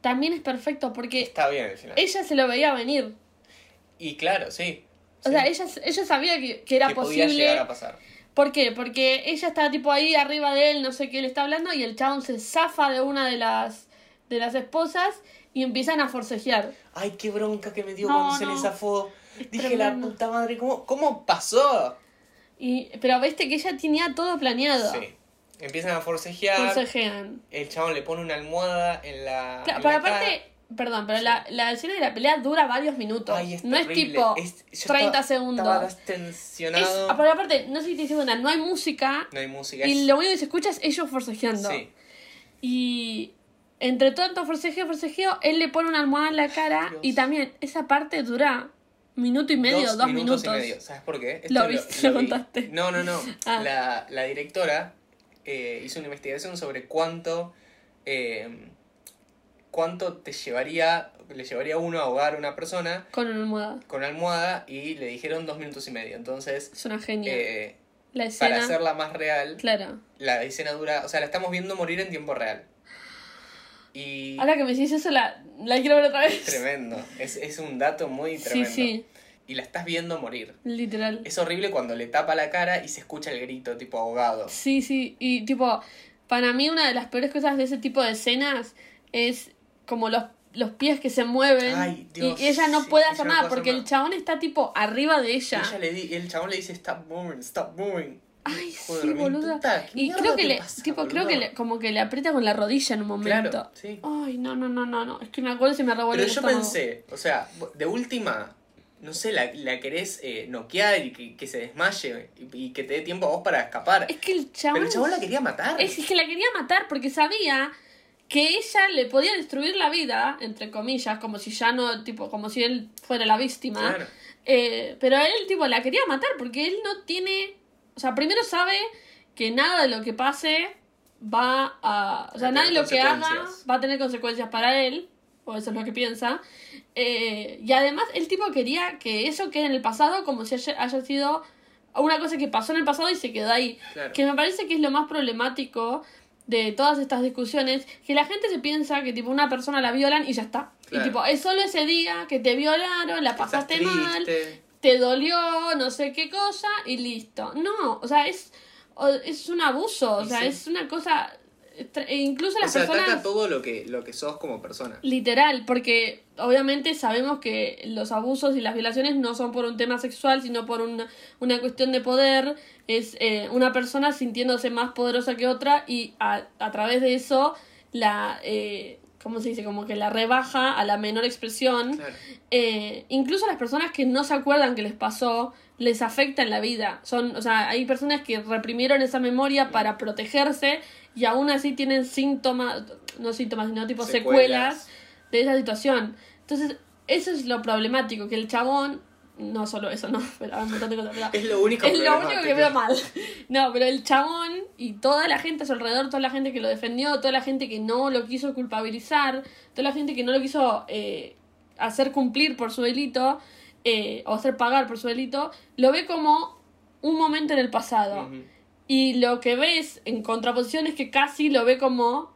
también es perfecto porque Está bien final. ella se lo veía venir. Y claro, sí. O sí, sea, ella, ella sabía que, que era que podía posible. llegar a pasar. ¿Por qué? Porque ella está tipo ahí arriba de él, no sé qué le está hablando, y el chabón se zafa de una de las de las esposas y empiezan a forcejear. Ay, qué bronca que me dio No, cuando se le zafó. Es Dije, tremendo. la puta madre, ¿cómo, cómo pasó? Y, pero viste que ella tenía todo planeado. Sí. Empiezan a forcejear. Forcejean. El chabón le pone una almohada en la. Claro, en pero la aparte, cara. perdón, pero la, la escena de la pelea dura varios minutos. Ay, es no es tipo Es- yo 30 estaba- segundos. Estaba tensionado. ah, pero aparte, no sé si te diste cuenta, no hay música No hay música. y lo único que se escucha es ellos forcejeando. Sí. Y entre tanto forcejeo, forcejeo, él le pone una almohada en la cara Dios. y también esa parte dura minuto y medio, dos, minutos. y medio. ¿Sabes por qué? Lo viste, lo vi. contaste. No, no, no. Ah. La, la directora eh, hizo una investigación sobre cuánto. eh, cuánto te llevaría. Le llevaría uno a ahogar a una persona Con una almohada. con almohada y le dijeron dos minutos y medio. Entonces, Es una genia. eh, la escena. para hacerla más real, Claro. la escena dura. O sea, la estamos viendo morir en tiempo real. Y. Ahora que me decís eso, la, la quiero ver otra vez. Tremendo. Es, es un dato muy Sí, tremendo. sí, Y la estás viendo morir. literal. Es horrible cuando le tapa la cara y se escucha el grito, tipo ahogado. Sí, sí, y tipo, para mí una de las peores cosas de ese tipo de escenas es como los, los pies que se mueven Ay, Dios, y ella no sí, puede hacer no nada puede hacer porque el chabón está tipo arriba de ella. Ella le di, el chabón le dice stop moving, stop moving. Ay, Joder, sí, boluda. puta, ¿qué Y creo que le, pasa, tipo, creo que le, como que le aprieta con la rodilla en un momento. Claro, sí. Ay, no, no, no, no, no. Es que me acuerdo si me revuelve Pero el yo estómago. pensé, o sea, de última, no sé, la, la querés eh, noquear y que, que se desmaye y, y que te dé tiempo a vos para escapar. Es que el chabón. Pero el chabón la quería matar. Es que la quería matar porque sabía que ella le podía destruir la vida, entre comillas, como si ya no, tipo, como si él fuera la víctima. Claro. Eh, pero él, tipo, la quería matar porque él no tiene. O sea, primero sabe que nada de lo que pase va a. O sea, A nada de lo que haga va a tener consecuencias para él. O eso es lo que piensa. Eh, y además, el tipo quería que eso quede en el pasado como si haya, haya sido una cosa que pasó en el pasado y se quedó ahí. Claro. Que me parece que es lo más problemático de todas estas discusiones, que la gente se piensa que tipo una persona la violan y ya está. Claro. Y tipo, es solo ese día que te violaron, la pasaste mal, te dolió, no sé qué cosa y listo. No, o sea, es, es un abuso, o sea, sí. es una cosa... e Incluso O las sea, personas... ataca todo lo que, lo que sos como persona. Literal, porque obviamente sabemos que los abusos y las violaciones no son por un tema sexual, sino por una, una cuestión de poder. Es eh, una persona sintiéndose más poderosa que otra y a, a través de eso la... Eh, ¿Cómo se dice? Como que la rebaja a la menor expresión. Claro. Eh, incluso las personas que no se acuerdan que les pasó, les afecta en la vida. Son, o sea, hay personas que reprimieron esa memoria para protegerse y aún así tienen síntomas, no síntomas, sino tipo Secuelas. secuelas, de esa situación. Entonces, eso es lo problemático, que el chabón, no solo eso, no, pero hay un montón de cosas, pero- Es lo único es lo único que veo mal. No, pero el chabón y toda la gente a su alrededor, toda la gente que lo defendió, toda la gente que no lo quiso culpabilizar, toda la gente que no lo quiso eh, hacer cumplir por su delito, eh, o hacer pagar por su delito, lo ve como un momento en el pasado. Y lo que ves en contraposición es que casi lo ve como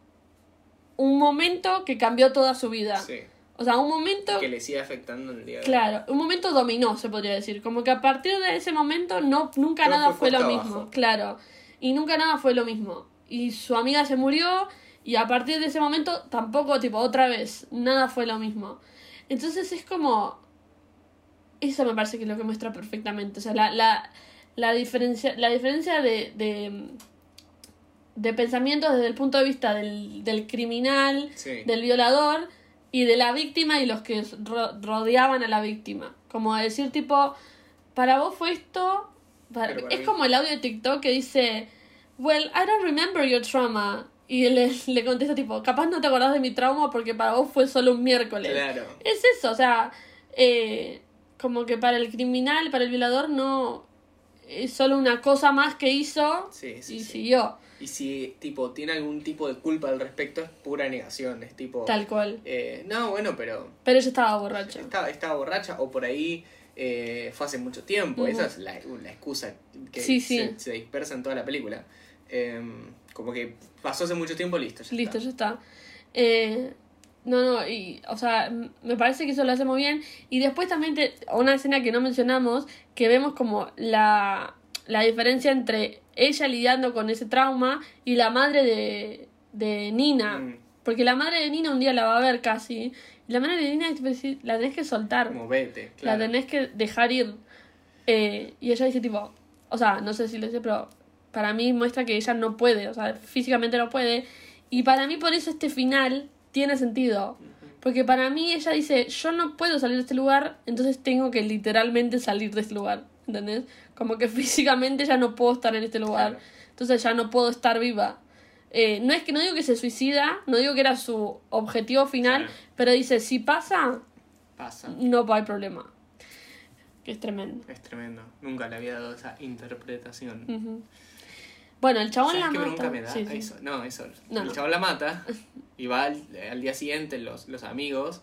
un momento que cambió toda su vida. Sí. O sea, un momento... Que le sigue afectando en el día de hoy. Claro, un momento dominó, se podría decir. Como que a partir de ese momento no, nunca nada fue fue lo mismo. Claro. Y nunca nada fue lo mismo. Y su amiga se murió y a partir de ese momento tampoco, tipo, otra vez, nada fue lo mismo. Entonces es como... Eso me parece que es lo que muestra perfectamente. O sea, la, la, la diferencia, la diferencia de, de, de pensamientos desde el punto de vista del, del criminal, Sí. del violador y de la víctima y los que ro- rodeaban a la víctima. Como decir, tipo, para vos fue esto. para- Pero para Es mí- como el audio de TikTok que dice, Well, I don't remember your trauma. Y él le, le contesta, tipo, capaz no te acordás de mi trauma porque para vos fue solo un miércoles. Claro. Es eso, o sea, eh, como que para el criminal, para el violador, no. Es solo una cosa más que hizo Sí, sí, y sí. siguió. Y si, tipo, tiene algún tipo de culpa al respecto, es pura negación. Es tipo. Tal cual. eh, no, bueno, pero Pero ella estaba borracha. estaba, estaba borracha o por ahí eh, fue hace mucho tiempo. Ujú. Esa es la, la excusa que. Se, se dispersa en toda la película. Eh, como que pasó hace mucho tiempo, listo. Ya Listo, está. ya está. No, no, y, o sea, me parece que eso lo hace muy bien. Y después también te- una escena que no mencionamos, que vemos como la, la diferencia entre ella lidiando con ese trauma y la madre de, de Nina. Mm, Porque la madre de Nina un día la va a ver casi. Y la madre de Nina la tenés que soltar. como vete, La claro. tenés que dejar ir. Eh, y ella dice tipo, o sea, no sé si lo dice, pero para mí muestra que ella no puede, o sea, físicamente no puede. Y para mí por eso este final tiene sentido. Porque para mí ella dice, yo no puedo salir de este lugar, entonces tengo que literalmente salir de este lugar. ¿Entendés? Como que físicamente ya no puedo estar en este lugar. Claro. Entonces ya no puedo estar viva. Eh, no es que no digo que se suicida, no digo que era su objetivo final, Claro. pero dice, si pasa, Pasa. no hay problema. Que es tremendo. Es tremendo. Nunca le había dado esa interpretación. Ujú. Bueno, el chabón ¿Sabes la mata. me da? Sí, sí. Eso, no, eso. No, el no. chabón la mata y va al, al día siguiente los, los amigos.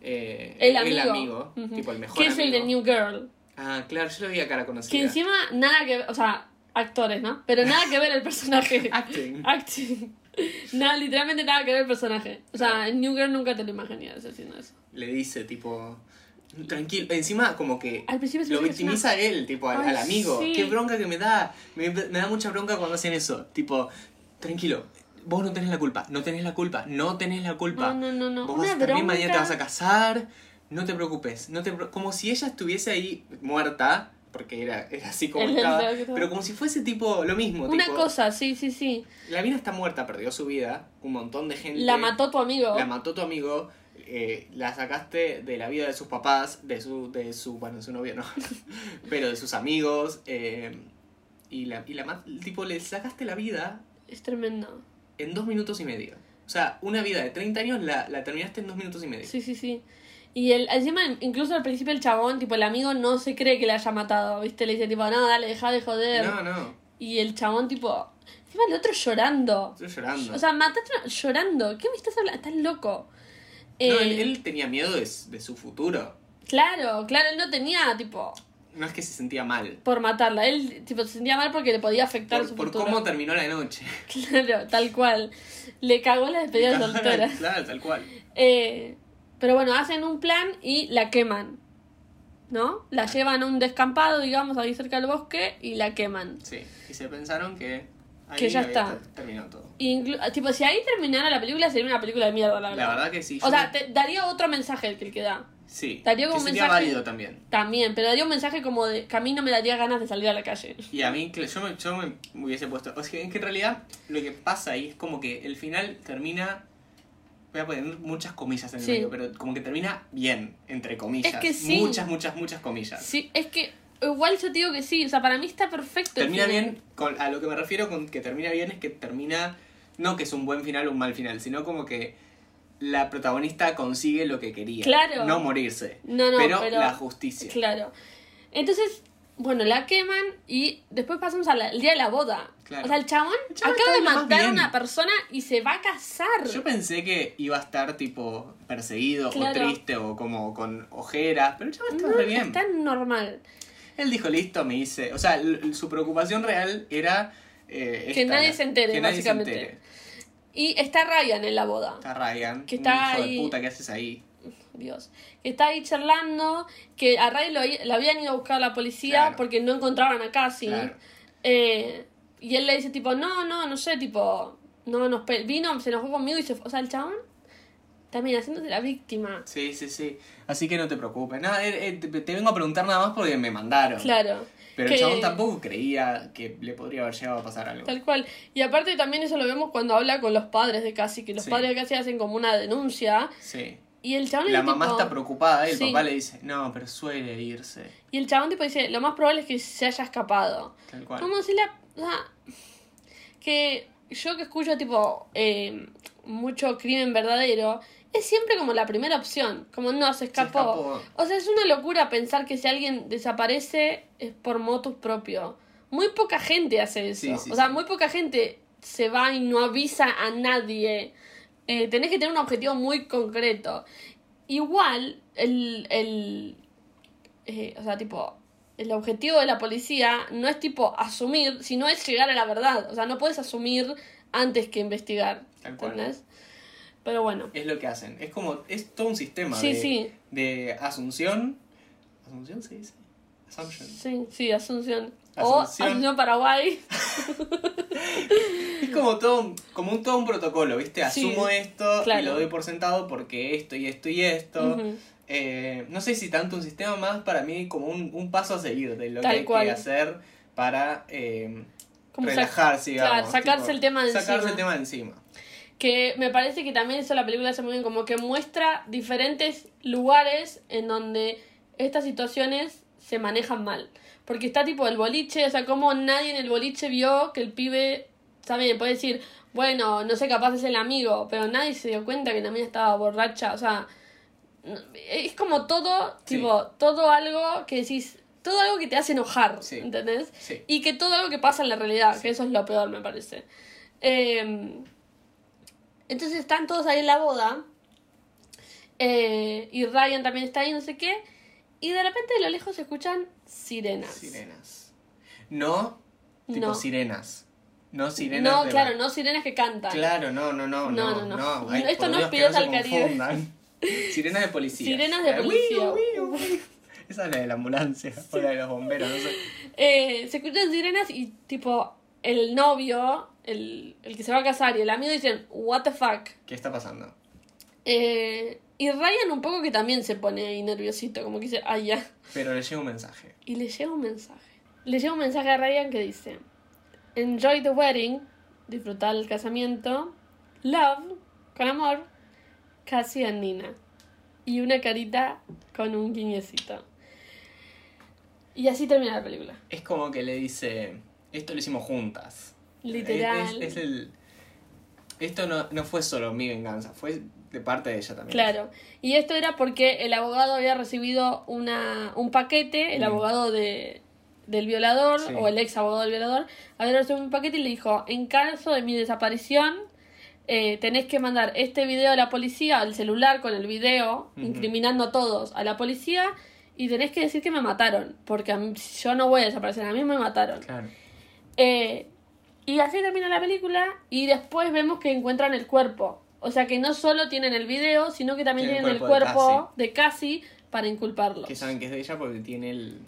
eh, El amigo. El Ujú. tipo el mejor Que es el de amigo. New Girl. Ah, claro, yo lo vi a cara conocida. Que encima nada que ver, o sea, actores, ¿no? Pero nada que ver el personaje. Acting. Acting. Nada, literalmente nada que ver el personaje. O sea, en New Girl nunca te lo imaginarías haciendo eso. Le dice, tipo. Tranquilo. Encima, como que. Al principio Lo victimiza a él, tipo, al, Ay, al amigo. sí. Qué bronca que me da. Me, me da mucha bronca cuando hacen eso. Tipo, tranquilo. Vos no tenés la culpa. No tenés la culpa. No tenés la culpa. No, no, no, no. Vos Una también mañana te vas a casar. No te preocupes. No te, como si ella estuviese ahí muerta. Porque era, era así como estaba. Pero como si fuese tipo lo mismo. Una tipo, cosa, sí, sí, sí. La mina está muerta, perdió su vida. Un montón de gente. La mató tu amigo. La mató tu amigo. Eh, la sacaste de la vida de sus papás, de su, de su, bueno, de su novio no, pero de sus amigos, eh, y la, y la tipo, le sacaste la vida Es tremendo. en dos minutos y medio. O sea, una vida de 30 años la, la terminaste en dos minutos y medio. Sí, sí, sí. Y el, encima, incluso al principio el chabón, tipo, el amigo no se cree que le haya matado, ¿viste? Le dice, tipo, no, dale, deja de joder. No, no, Y el chabón, tipo, encima el otro llorando. estoy llorando. O sea, mataste llorando. ¿Qué me estás hablando? Estás loco. No, Eh, él, él tenía miedo de, de su futuro. Claro, claro, él no tenía, tipo, No es que se sentía mal. por matarla. Él, tipo, se sentía mal porque le podía afectar Por, su por futuro. cómo terminó la noche. Claro, tal cual. Le cagó la despedida soltera. claro, tal cual. Eh, pero bueno, hacen un plan y la queman. ¿No? La llevan a un descampado, digamos, ahí cerca del bosque y la queman. Sí, y se pensaron que ahí Que ya está. ter- terminado todo. Inclu- tipo, si ahí terminara la película sería una película de mierda, la verdad. La verdad que sí. O sea, te daría otro mensaje el que el que da. sí. daría como que un sería mensaje- válido también. También, pero daría un mensaje como de que a mí no me daría ganas de salir a la calle. Y a mí, yo me, yo me hubiese puesto. O sea, es que en realidad lo que pasa ahí es como que el final termina. Voy a poner muchas comillas en el Sí. medio, pero como que termina bien, entre comillas. Es que sí. Muchas, muchas, muchas comillas. Sí, es que igual yo te digo que sí, o sea, para mí está perfecto. el Termina final. bien, con, a lo que me refiero con que termina bien es que termina, no que es un buen final o un mal final, sino como que la protagonista consigue lo que quería. Claro. No morirse. No, no, pero, pero- la justicia. Claro. Entonces, Bueno, la queman y después pasamos al día de la boda. Claro. O sea, el chabón, El chabón acaba de matar a una persona y se va a casar. Yo pensé que iba a estar tipo perseguido o triste o como con ojeras, pero el chaval está No, re bien. está normal. Él dijo, listo, me hice. O sea, su preocupación real era. eh, Que esta, nadie se entere, que nadie se básicamente. entere. Y está Ryan en la boda. Está Ryan. Que está hijo ahí. de puta, ¿qué haces ahí? Dios. Que está ahí charlando, que a Ray lo, lo habían ido a buscar a la policía Claro. porque no encontraban a Cassie. Claro. Eh, y él le dice tipo, no, no, no sé, tipo, no nos vino, se enojó conmigo y se fue. O sea, el chabón también haciéndose la víctima. Sí, sí, sí. Así que no te preocupes. Nada, eh, eh, te, te vengo a preguntar nada más porque me mandaron. Claro. Pero que- el chabón tampoco creía que le podría haber llegado a pasar algo. Tal cual. Y aparte también eso lo vemos cuando habla con los padres de Cassie, que los Sí. padres de Cassie hacen como una denuncia. Sí. Y el chabón La es mamá tipo- está preocupada y el Sí. papá le dice, no, pero suele irse. Y el chabón tipo dice, lo más probable es que se haya escapado. Tal cual. Como si la... sea, que yo que escucho tipo eh, mucho crimen verdadero, es siempre como la primera opción. Como no, se escapó. escapó. O sea, es una locura pensar que si alguien desaparece es por motus propio. Muy poca gente hace eso. Sí, sí, o sea, sí. muy poca gente se va y no avisa a nadie. Eh, tenés que tener un objetivo muy concreto. Igual, el, el eh, o sea, tipo, el objetivo de la policía no es tipo asumir, sino es llegar a la verdad. O sea, no puedes asumir antes que investigar. ¿Entendés? Pero bueno. Es lo que hacen. Es como, es todo un sistema Sí, de, sí. de asunción. ¿Asunción se dice? Assumption. Sí, sí, Asunción. O Asunción Paraguay. Es como todo, un- como un todo un protocolo, ¿viste? Sí, Asumo esto y claro. lo doy por sentado porque esto y esto y esto. Eh, no sé si tanto un sistema más para mí como un, un paso a seguir de lo Tal que hay cual. que hacer para eh, sac- relajarse, claro, digamos. sacarse tipo, el tema de Sacarse encima. el tema de encima. Que me parece que también eso la película hace muy bien, como que muestra diferentes lugares en donde estas situaciones se manejan mal. Porque está tipo el boliche, o sea, como nadie en el boliche vio que el pibe, sabe, puede decir, bueno, no sé, capaz es el amigo, pero nadie se dio cuenta que la mía estaba borracha, o sea, es como todo, Sí. tipo, todo algo que decís, todo algo que te hace enojar, Sí. ¿entendés? Sí. Y que todo algo que pasa en la realidad, que eso es lo peor, me parece. Eh, entonces están todos ahí en la boda. eh, y Ryan también está ahí, no sé qué. Y de repente de lo lejos se escuchan sirenas. Sirenas. No, tipo No. sirenas. No sirenas. No, de claro, la- no sirenas que cantan. Claro, no, no, no, No, no, no, no. Ay, Esto no es Dios, se del Caribe. Sirenas de policía. Sirenas de policía. wiu. Esa es la de la ambulancia o la de los bomberos, no sé. Eh, se escuchan sirenas y tipo el novio, el, el que se va a casar y el amigo dicen, what the fuck. ¿Qué está pasando? Eh, y Ryan un poco que también se pone ahí nerviosito, como que dice, ay ya. Pero le llega un mensaje. Y le llega un mensaje. Le llega un mensaje a Ryan que dice: Enjoy the wedding, disfrutar el casamiento, love, con amor, Cassie and Nina. Y una carita con un guiñecito. Y así termina la película. Es como que le dice, esto lo hicimos juntas. Literal. Es, es el... Esto no, no fue solo mi venganza, fue de parte de ella también. Claro. Y esto era porque el abogado había recibido una, un paquete, el Mm. abogado de, del violador, Sí. o el ex abogado del violador, había recibido un paquete y le dijo, en caso de mi desaparición, eh, tenés que mandar este video a la policía, al celular con el video, incriminando a todos a la policía, y tenés que decir que me mataron, porque a mí- yo no voy a desaparecer, a mí me mataron. Claro. Eh, y así termina la película y después vemos que encuentran el cuerpo. O sea que no solo tienen el video, sino que también Tienen tienen el el cuerpo de Cassie para inculparlos. Que saben que es de ella porque tiene el,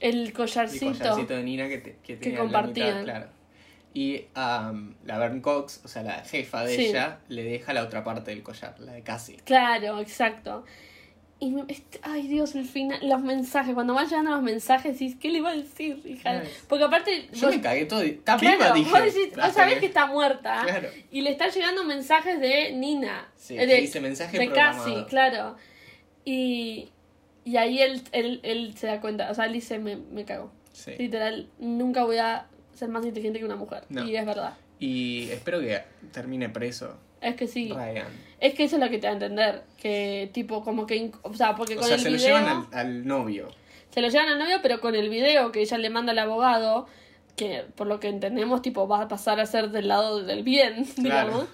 El el collarcito. de Nina que, te- que compartían. mitad, claro. Y um, la Vern Cox, o sea, la jefa de Sí. ella, le deja la otra parte del collar, la de Cassie. Claro, exacto. Y me- este- ay Dios, el final, los mensajes, cuando van llegando los mensajes, decís, ¿qué le iba a decir, hija? Porque aparte, Yo vos- me cagué todo. Está claro, viva, dije. vos, decís, vos sabés que... está muerta. Claro. Y le están llegando mensajes de Nina. Sí, eh, de, dice mensaje de. Cassie, claro. Y, y ahí él, él, él se da cuenta, o sea, él dice, me, me cago. Sí. Literal, nunca voy a ser más inteligente que una mujer. No. Y es verdad. Y espero que termine preso Es que sí. Ryan. Es que eso es lo que te da a entender. Que tipo, como que. O sea, porque O con sea, el se lo video. llevan al, al novio. se lo llevan al novio, pero con el video que ella le manda al abogado, que por lo que entendemos, tipo, va a pasar a ser del lado del bien, Claro. digamos,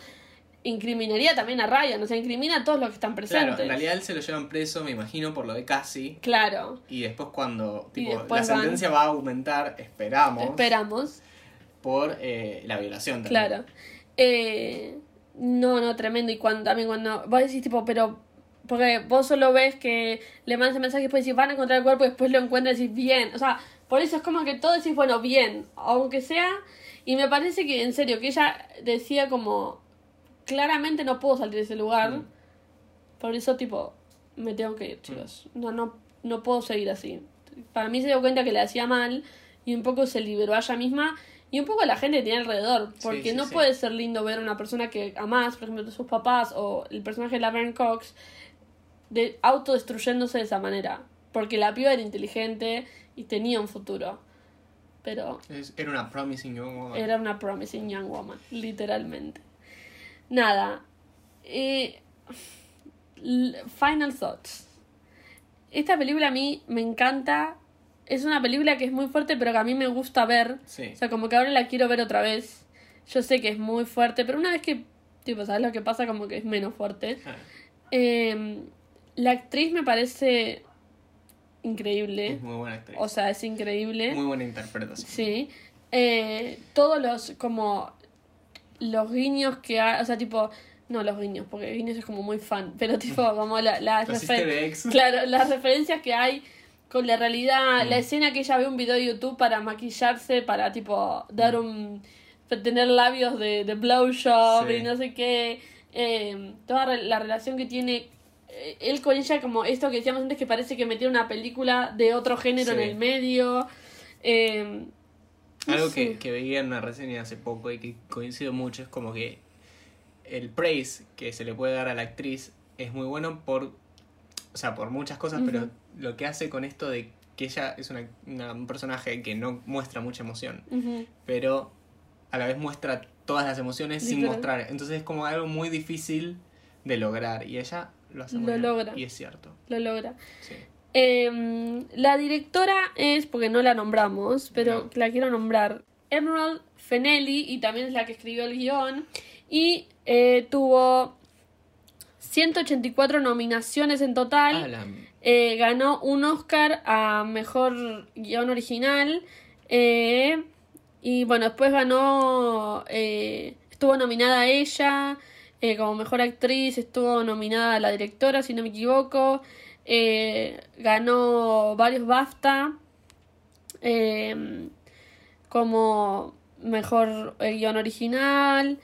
incriminaría también a Ryan, o sea, incrimina a todos los que están presentes. Claro, en realidad él se lo llevan preso, me imagino, por lo de Cassie. Claro, Y después cuando tipo, después la van- sentencia va a aumentar, esperamos, esperamos. por eh, la violación también. Claro. Eh, no, no, tremendo. Y cuando, también cuando vos decís, tipo, pero. Porque vos solo ves que le mandas el mensaje y después decís, van a encontrar el cuerpo y después lo encuentran y decís, bien. O sea, por eso es como que todo decís, bueno, bien. Aunque sea. Y me parece que, en serio, que ella decía como. Claramente no puedo salir de ese lugar. Mm. Por eso, tipo, me tengo que ir, chicos. No, no, no puedo seguir así. Para mí se dio cuenta que le hacía mal y un poco se liberó a ella misma y un poco la gente que tiene alrededor. Porque sí, no sí. puede ser lindo ver a una persona que amás, por ejemplo, sus papás o el personaje de Laverne Cox, de autodestruyéndose de esa manera. Porque la piba era inteligente y tenía un futuro. Pero era una promising young woman. era una promising young woman, literalmente. Nada. Eh, final thoughts. Esta película a mí me encanta. Es una película que es muy fuerte, pero que a mí me gusta ver. Sí. O sea, como que ahora la quiero ver otra vez. Yo sé que es muy fuerte, pero una vez que, tipo, ¿sabes lo que pasa? Como que es menos fuerte. Ah, Eh, la actriz me parece increíble. es muy buena actriz. O sea, es increíble. muy buena interpretación. Sí. Eh, todos los, como, los guiños que hay, o sea, tipo, no los guiños, porque guiños es como muy fan, pero tipo, como la, las refer-. Claro, las referencias que hay con la realidad, Mm. la escena que ella ve un video de YouTube para maquillarse, para, tipo, dar un, tener labios de, de blowjob Sí. y no sé qué, eh, toda la relación que tiene eh, él con ella, como esto que decíamos antes, que parece que metió una película de otro género Sí. en el medio. Eh, no Algo que, que veía en una reseña hace poco y que coincido mucho es como que el praise que se le puede dar a la actriz es muy bueno por, o sea, por muchas cosas, pero lo que hace con esto de que ella es una, una- un personaje que no muestra mucha emoción, pero a la vez muestra todas las emociones sin mostrar. Entonces es como algo muy difícil de lograr y ella lo hace muy Lo bien. logra. Y es cierto. Lo logra. Sí. Eh, la directora es, porque no la nombramos, pero No. la quiero nombrar, Emerald Fennelly, y también es la que escribió el guion, y eh, tuvo 184 nominaciones en total. Ah, la- Eh, ganó un Oscar a Mejor Guión Original. eh, y bueno, después ganó... eh, estuvo nominada a ella como Mejor Actriz. Estuvo nominada a la directora, si no me equivoco. ganó varios BAFTA. como Mejor Guión Original.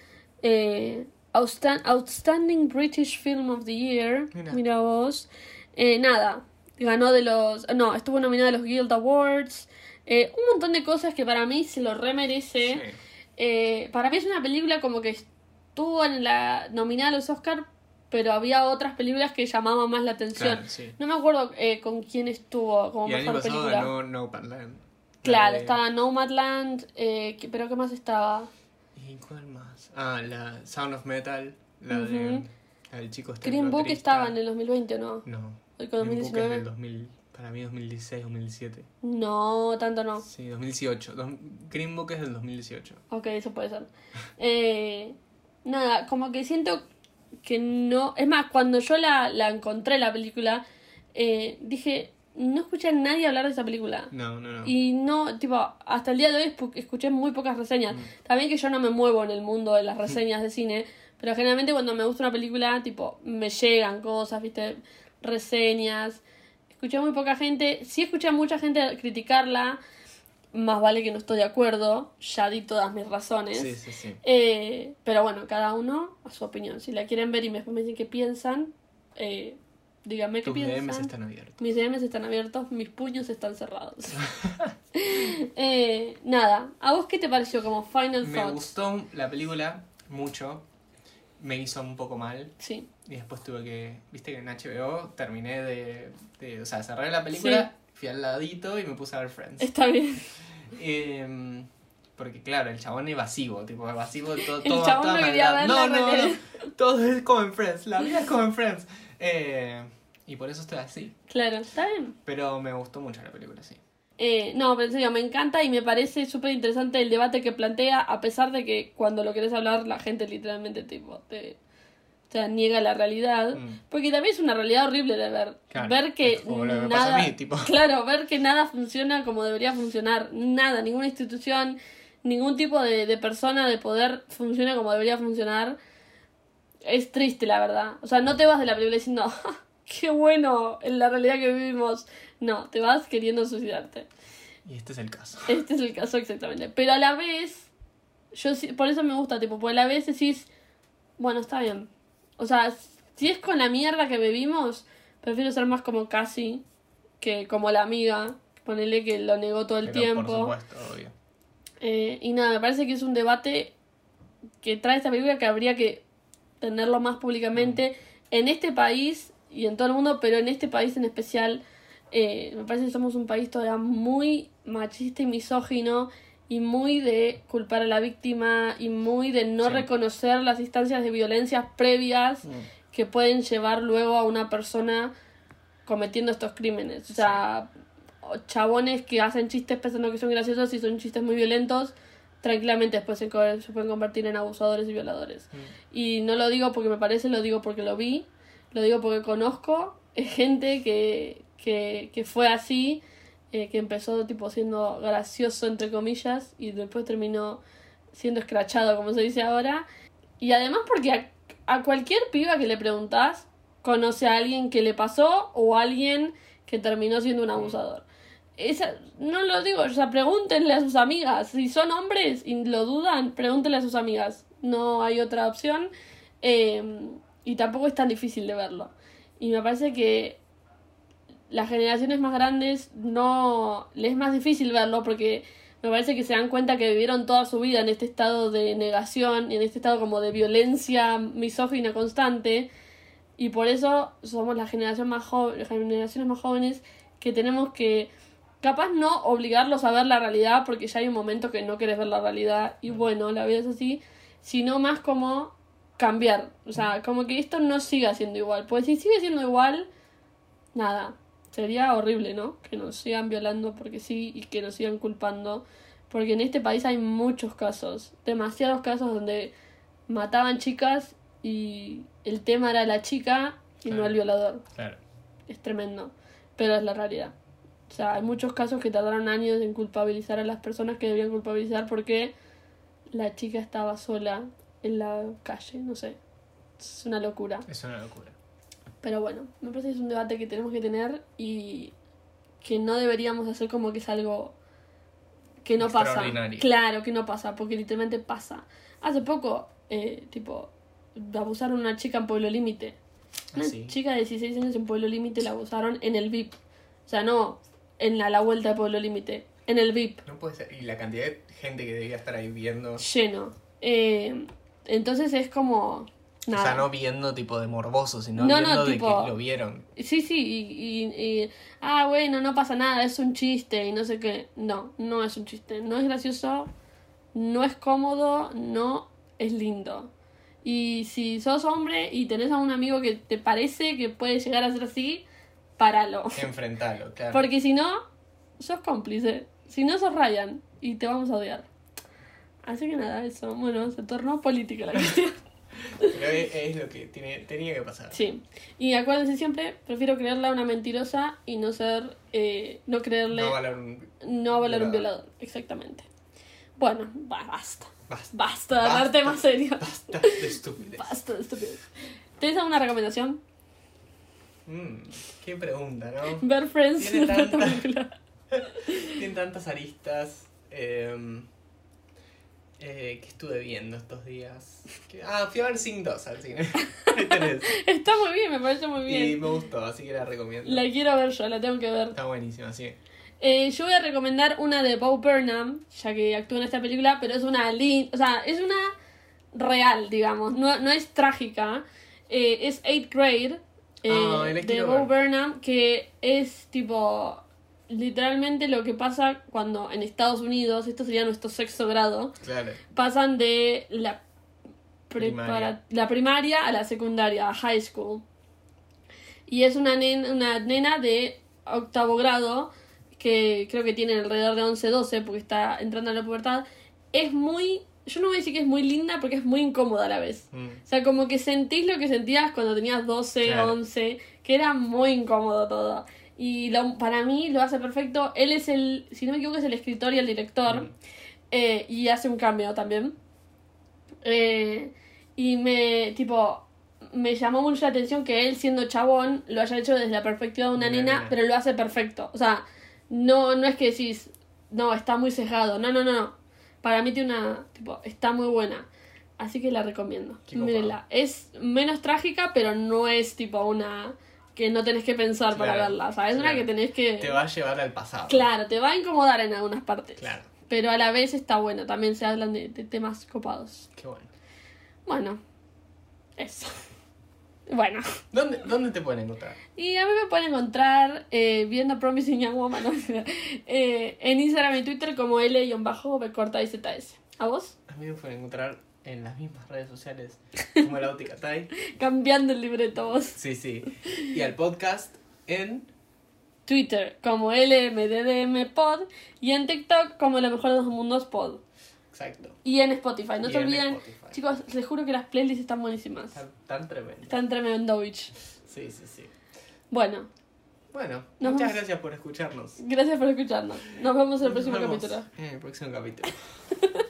Outstan- Outstanding British Film of the Year. Mira. Mira vos. Eh, nada, ganó de los... No, estuvo nominada a los Guild Awards. eh, un montón de cosas que para mí se lo remerece. Sí. Eh, para mí es una película como que estuvo en la nominada a los Oscar, pero había otras películas que llamaban más la atención. Claro, sí. No me acuerdo eh, con quién estuvo como Y el año mejor pasado película. ganó Nomadland. Claro, La de- estaba Nomadland, eh, pero ¿qué más estaba? ¿Y cuál más? Ah, la Sound of Metal, la, de, Ujú. la del chico este Green Book estaba en el 2020 o no? No. ¿Y con Green Book es 2019? del 2000, para mí 2016, 2017. No, tanto no. Sí, 2018. Dos- Green Book es del 2018. Ok, eso puede ser. Eh, nada, como que siento que no. Es más, cuando yo la, la encontré la película, eh, dije, no escuché a nadie hablar de esa película. No, no, no. Y no, tipo, hasta el día de hoy escuché muy pocas reseñas. También que yo no me muevo en el mundo de las reseñas de cine, pero generalmente cuando me gusta una película, tipo, me llegan cosas, viste, reseñas. Escuché muy poca gente. Sí escuché a mucha gente criticarla. Más vale que no estoy de acuerdo. Ya di todas mis razones. Sí, sí, sí. Eh, pero bueno, cada uno a su opinión. Si la quieren ver y después me dicen qué piensan, eh, díganme qué piensan. DMs están abiertos. Mis DMs están abiertos, mis puños están cerrados. Eh, nada, ¿a vos qué te pareció como Final Me Thoughts? gustó la película mucho. Me hizo un poco mal. Sí, Y después tuve que. Viste que en HBO terminé de. de- o sea, cerré la película, fui al ladito y me puse a ver Friends. está bien. Em, porque claro, el chabón evasivo, tipo evasivo, todo, El todo chabón toda no quería maldad. ver no, no, todo es como en Friends, la vida es como en Friends. Eh, Y por eso estoy así. Claro, está bien. Pero me gustó mucho la película, sí. Eh, no, pero en serio, me encanta y me parece súper interesante el debate que plantea, a pesar de que cuando lo querés hablar, la gente literalmente tipo te, te niega la realidad. Mm. Porque también es una realidad horrible de ver. Claro, ver que es como lo que me pasa nada. a mí, tipo. Claro, ver que nada funciona como debería funcionar. Nada, ninguna institución, ningún tipo de, de persona de poder funciona como debería funcionar. Es triste, la verdad. O sea, no te vas de la película diciendo, "Ja, qué bueno en la realidad que vivimos. No, te vas queriendo suicidarte. Y este es el caso. Este es el caso exactamente. Pero a la vez, yo por eso me gusta, tipo, porque a la vez decís, bueno, está bien. O sea, si es con la mierda que vivimos, prefiero ser más como casi que como la amiga. Ponele que lo negó todo el Pero, tiempo. Por supuesto, obvio. Eh, y nada, me parece que es un debate que trae esta película que habría que tenerlo más públicamente en este país y en todo el mundo, pero en este país en especial. eh, me parece que somos un país todavía muy machista y misógino y muy de culpar a la víctima y muy de no Sí. reconocer las instancias de violencias previas Mm. que pueden llevar luego a una persona cometiendo estos crímenes. O sea, o chabones que hacen chistes pensando que son graciosos y son chistes muy violentos, tranquilamente después se, se pueden convertir en abusadores y violadores. Mm. Y no lo digo porque me parece, lo digo porque lo vi, lo digo porque conozco gente que, que, que fue así, eh, que empezó tipo siendo gracioso entre comillas y después terminó siendo escrachado como se dice ahora. Y además porque a, a cualquier piba que le preguntás conoce a alguien que le pasó o a alguien que terminó siendo un abusador. Esa, no lo digo, o sea, pregúntenle a sus amigas. Si son hombres y lo dudan, pregúntenle a sus amigas. No hay otra opción. eh, y tampoco es tan difícil de verlo. Y me parece que las generaciones más grandes no les es más difícil verlo porque me parece que se dan cuenta que vivieron toda su vida en este estado de negación y en este estado como de violencia misógina constante. Y por eso somos la generación más jo- las generaciones más jóvenes que tenemos que capaz no obligarlos a ver la realidad porque ya hay un momento que no quieres ver la realidad y bueno, la vida es así, sino más como cambiar, o sea, como que esto no siga siendo igual, pues si sigue siendo igual, nada, sería horrible, ¿no? Que nos sigan violando porque sí y que nos sigan culpando, porque en este país hay muchos casos, demasiados casos donde mataban chicas y el tema era la chica y no el violador. Claro. Es tremendo, pero es la realidad. O sea, hay muchos casos que tardaron años en culpabilizar a las personas que debían culpabilizar porque la chica estaba sola en la calle, no sé. Es una locura. Es una locura. Pero bueno, me parece que es un debate que tenemos que tener y que no deberíamos hacer como que es algo que no pasa. Claro, que no pasa, porque literalmente pasa. Hace poco, eh, tipo, abusaron a una chica en Pueblo Límite. Una Ah, sí. chica de 16 años en Pueblo Límite la abusaron en el VIP. O sea, no en la, la vuelta de Pueblo Límite, en el VIP, No puede ser. Y la cantidad de gente que debía estar ahí viendo. lleno. Eh, entonces es como... Nada. O sea, no viendo tipo de morboso, sino No, no, viendo de que lo vieron. Sí, sí, y, y- y- ah, bueno, no pasa nada, es un chiste y no sé qué. No, no es un chiste, no es gracioso, no es cómodo, no es lindo. Y si sos hombre y tenés a un amigo que te parece que puede llegar a ser así, páralo. Enfrentarlo, claro. Porque si no, sos cómplice. Si no, sos Ryan y te vamos a odiar. Así que nada, eso. Bueno, se tornó política la cuestión. Pero es, es lo que tiene, tenía que pasar. Sí. Y acuérdense siempre, prefiero creerle a una mentirosa y no ser, eh, no creerle, No valer un. no avalar un violador. violador. Exactamente. Bueno, ba- basta. Basta. Basta de Basta. darte más serio. Basta de estupidez. Basta de estupidez. ¿Tienes alguna recomendación? Mm, qué pregunta, ¿no? Ver Friends Tiene tanta-. Tiene tantas aristas. Eh, eh, ¿Qué estuve viendo estos días? ¿Qué- Ah, fui a ver Sing 2 al cine. Está muy bien, me parece muy Y bien. me gustó, así que la recomiendo. La quiero ver yo, la tengo que ver. Está buenísima, sí. Eh, yo voy a recomendar una de Bo Burnham, ya que actúa en esta película, pero es una lin- o sea, es una real, digamos, no, no es trágica. Eh, es 8th grade eh, la de Bo. Burnham, que es tipo literalmente lo que pasa cuando en Estados Unidos, esto sería nuestro sexto grado, Claro. pasan de la, Primaria. la primaria a la secundaria, a high school. Y es una nena, una nena de octavo grado, que creo que tiene alrededor de 11, 12, porque está entrando a la pubertad. Es muy, yo no voy a decir que es muy linda, porque es muy incómoda a la vez. Mm. O sea, como que sentís lo que sentías cuando tenías 12, Claro. 11, que era muy incómodo todo. Y lo- para mí lo hace perfecto. Él es el, si no me equivoco, es el escritor y el director. Mm. Eh, y hace un cambio también. Eh, y me, tipo, me llamó mucho la atención que él, siendo chabón, lo haya hecho desde la perspectiva de una nena, nena. pero lo hace perfecto. O sea, no, no es que decís, no, está muy sesgado. No, no, no, no. Para mí tiene una, tipo, está muy buena. Así que la recomiendo. Mírenla. Es menos trágica, pero no es tipo una que no tenés que pensar para Claro, verla. O sea, es una claro. que tenés que... Te va a llevar al pasado. Claro, te va a incomodar en algunas partes. Claro. Pero a la vez está bueno, también se hablan de, de temas copados. Qué bueno. Bueno, eso. Bueno, ¿Dónde, ¿Dónde te pueden encontrar? y a mí me pueden encontrar eh, viendo Promising Young Woman eh, en Instagram y Twitter como L-B corta y ZS. ¿A vos? A mí me pueden encontrar en las mismas redes sociales como la Auticatay. Cambiando el libreto vos. Sí, sí. Y al podcast en. Twitter como LMDDM Pod y en TikTok como Lo Mejor de los Mundos Pod. Exacto. Y en Spotify. No Y en olviden, Spotify. chicos, les juro que las playlists están buenísimas. Tan, tan tremendo. Están tremendo, bitch. Sí, sí, sí. Bueno, Bueno, Nos muchas vemos. gracias por escucharnos. gracias por escucharnos. Nos vemos en el próximo vemos capítulo. En el próximo capítulo.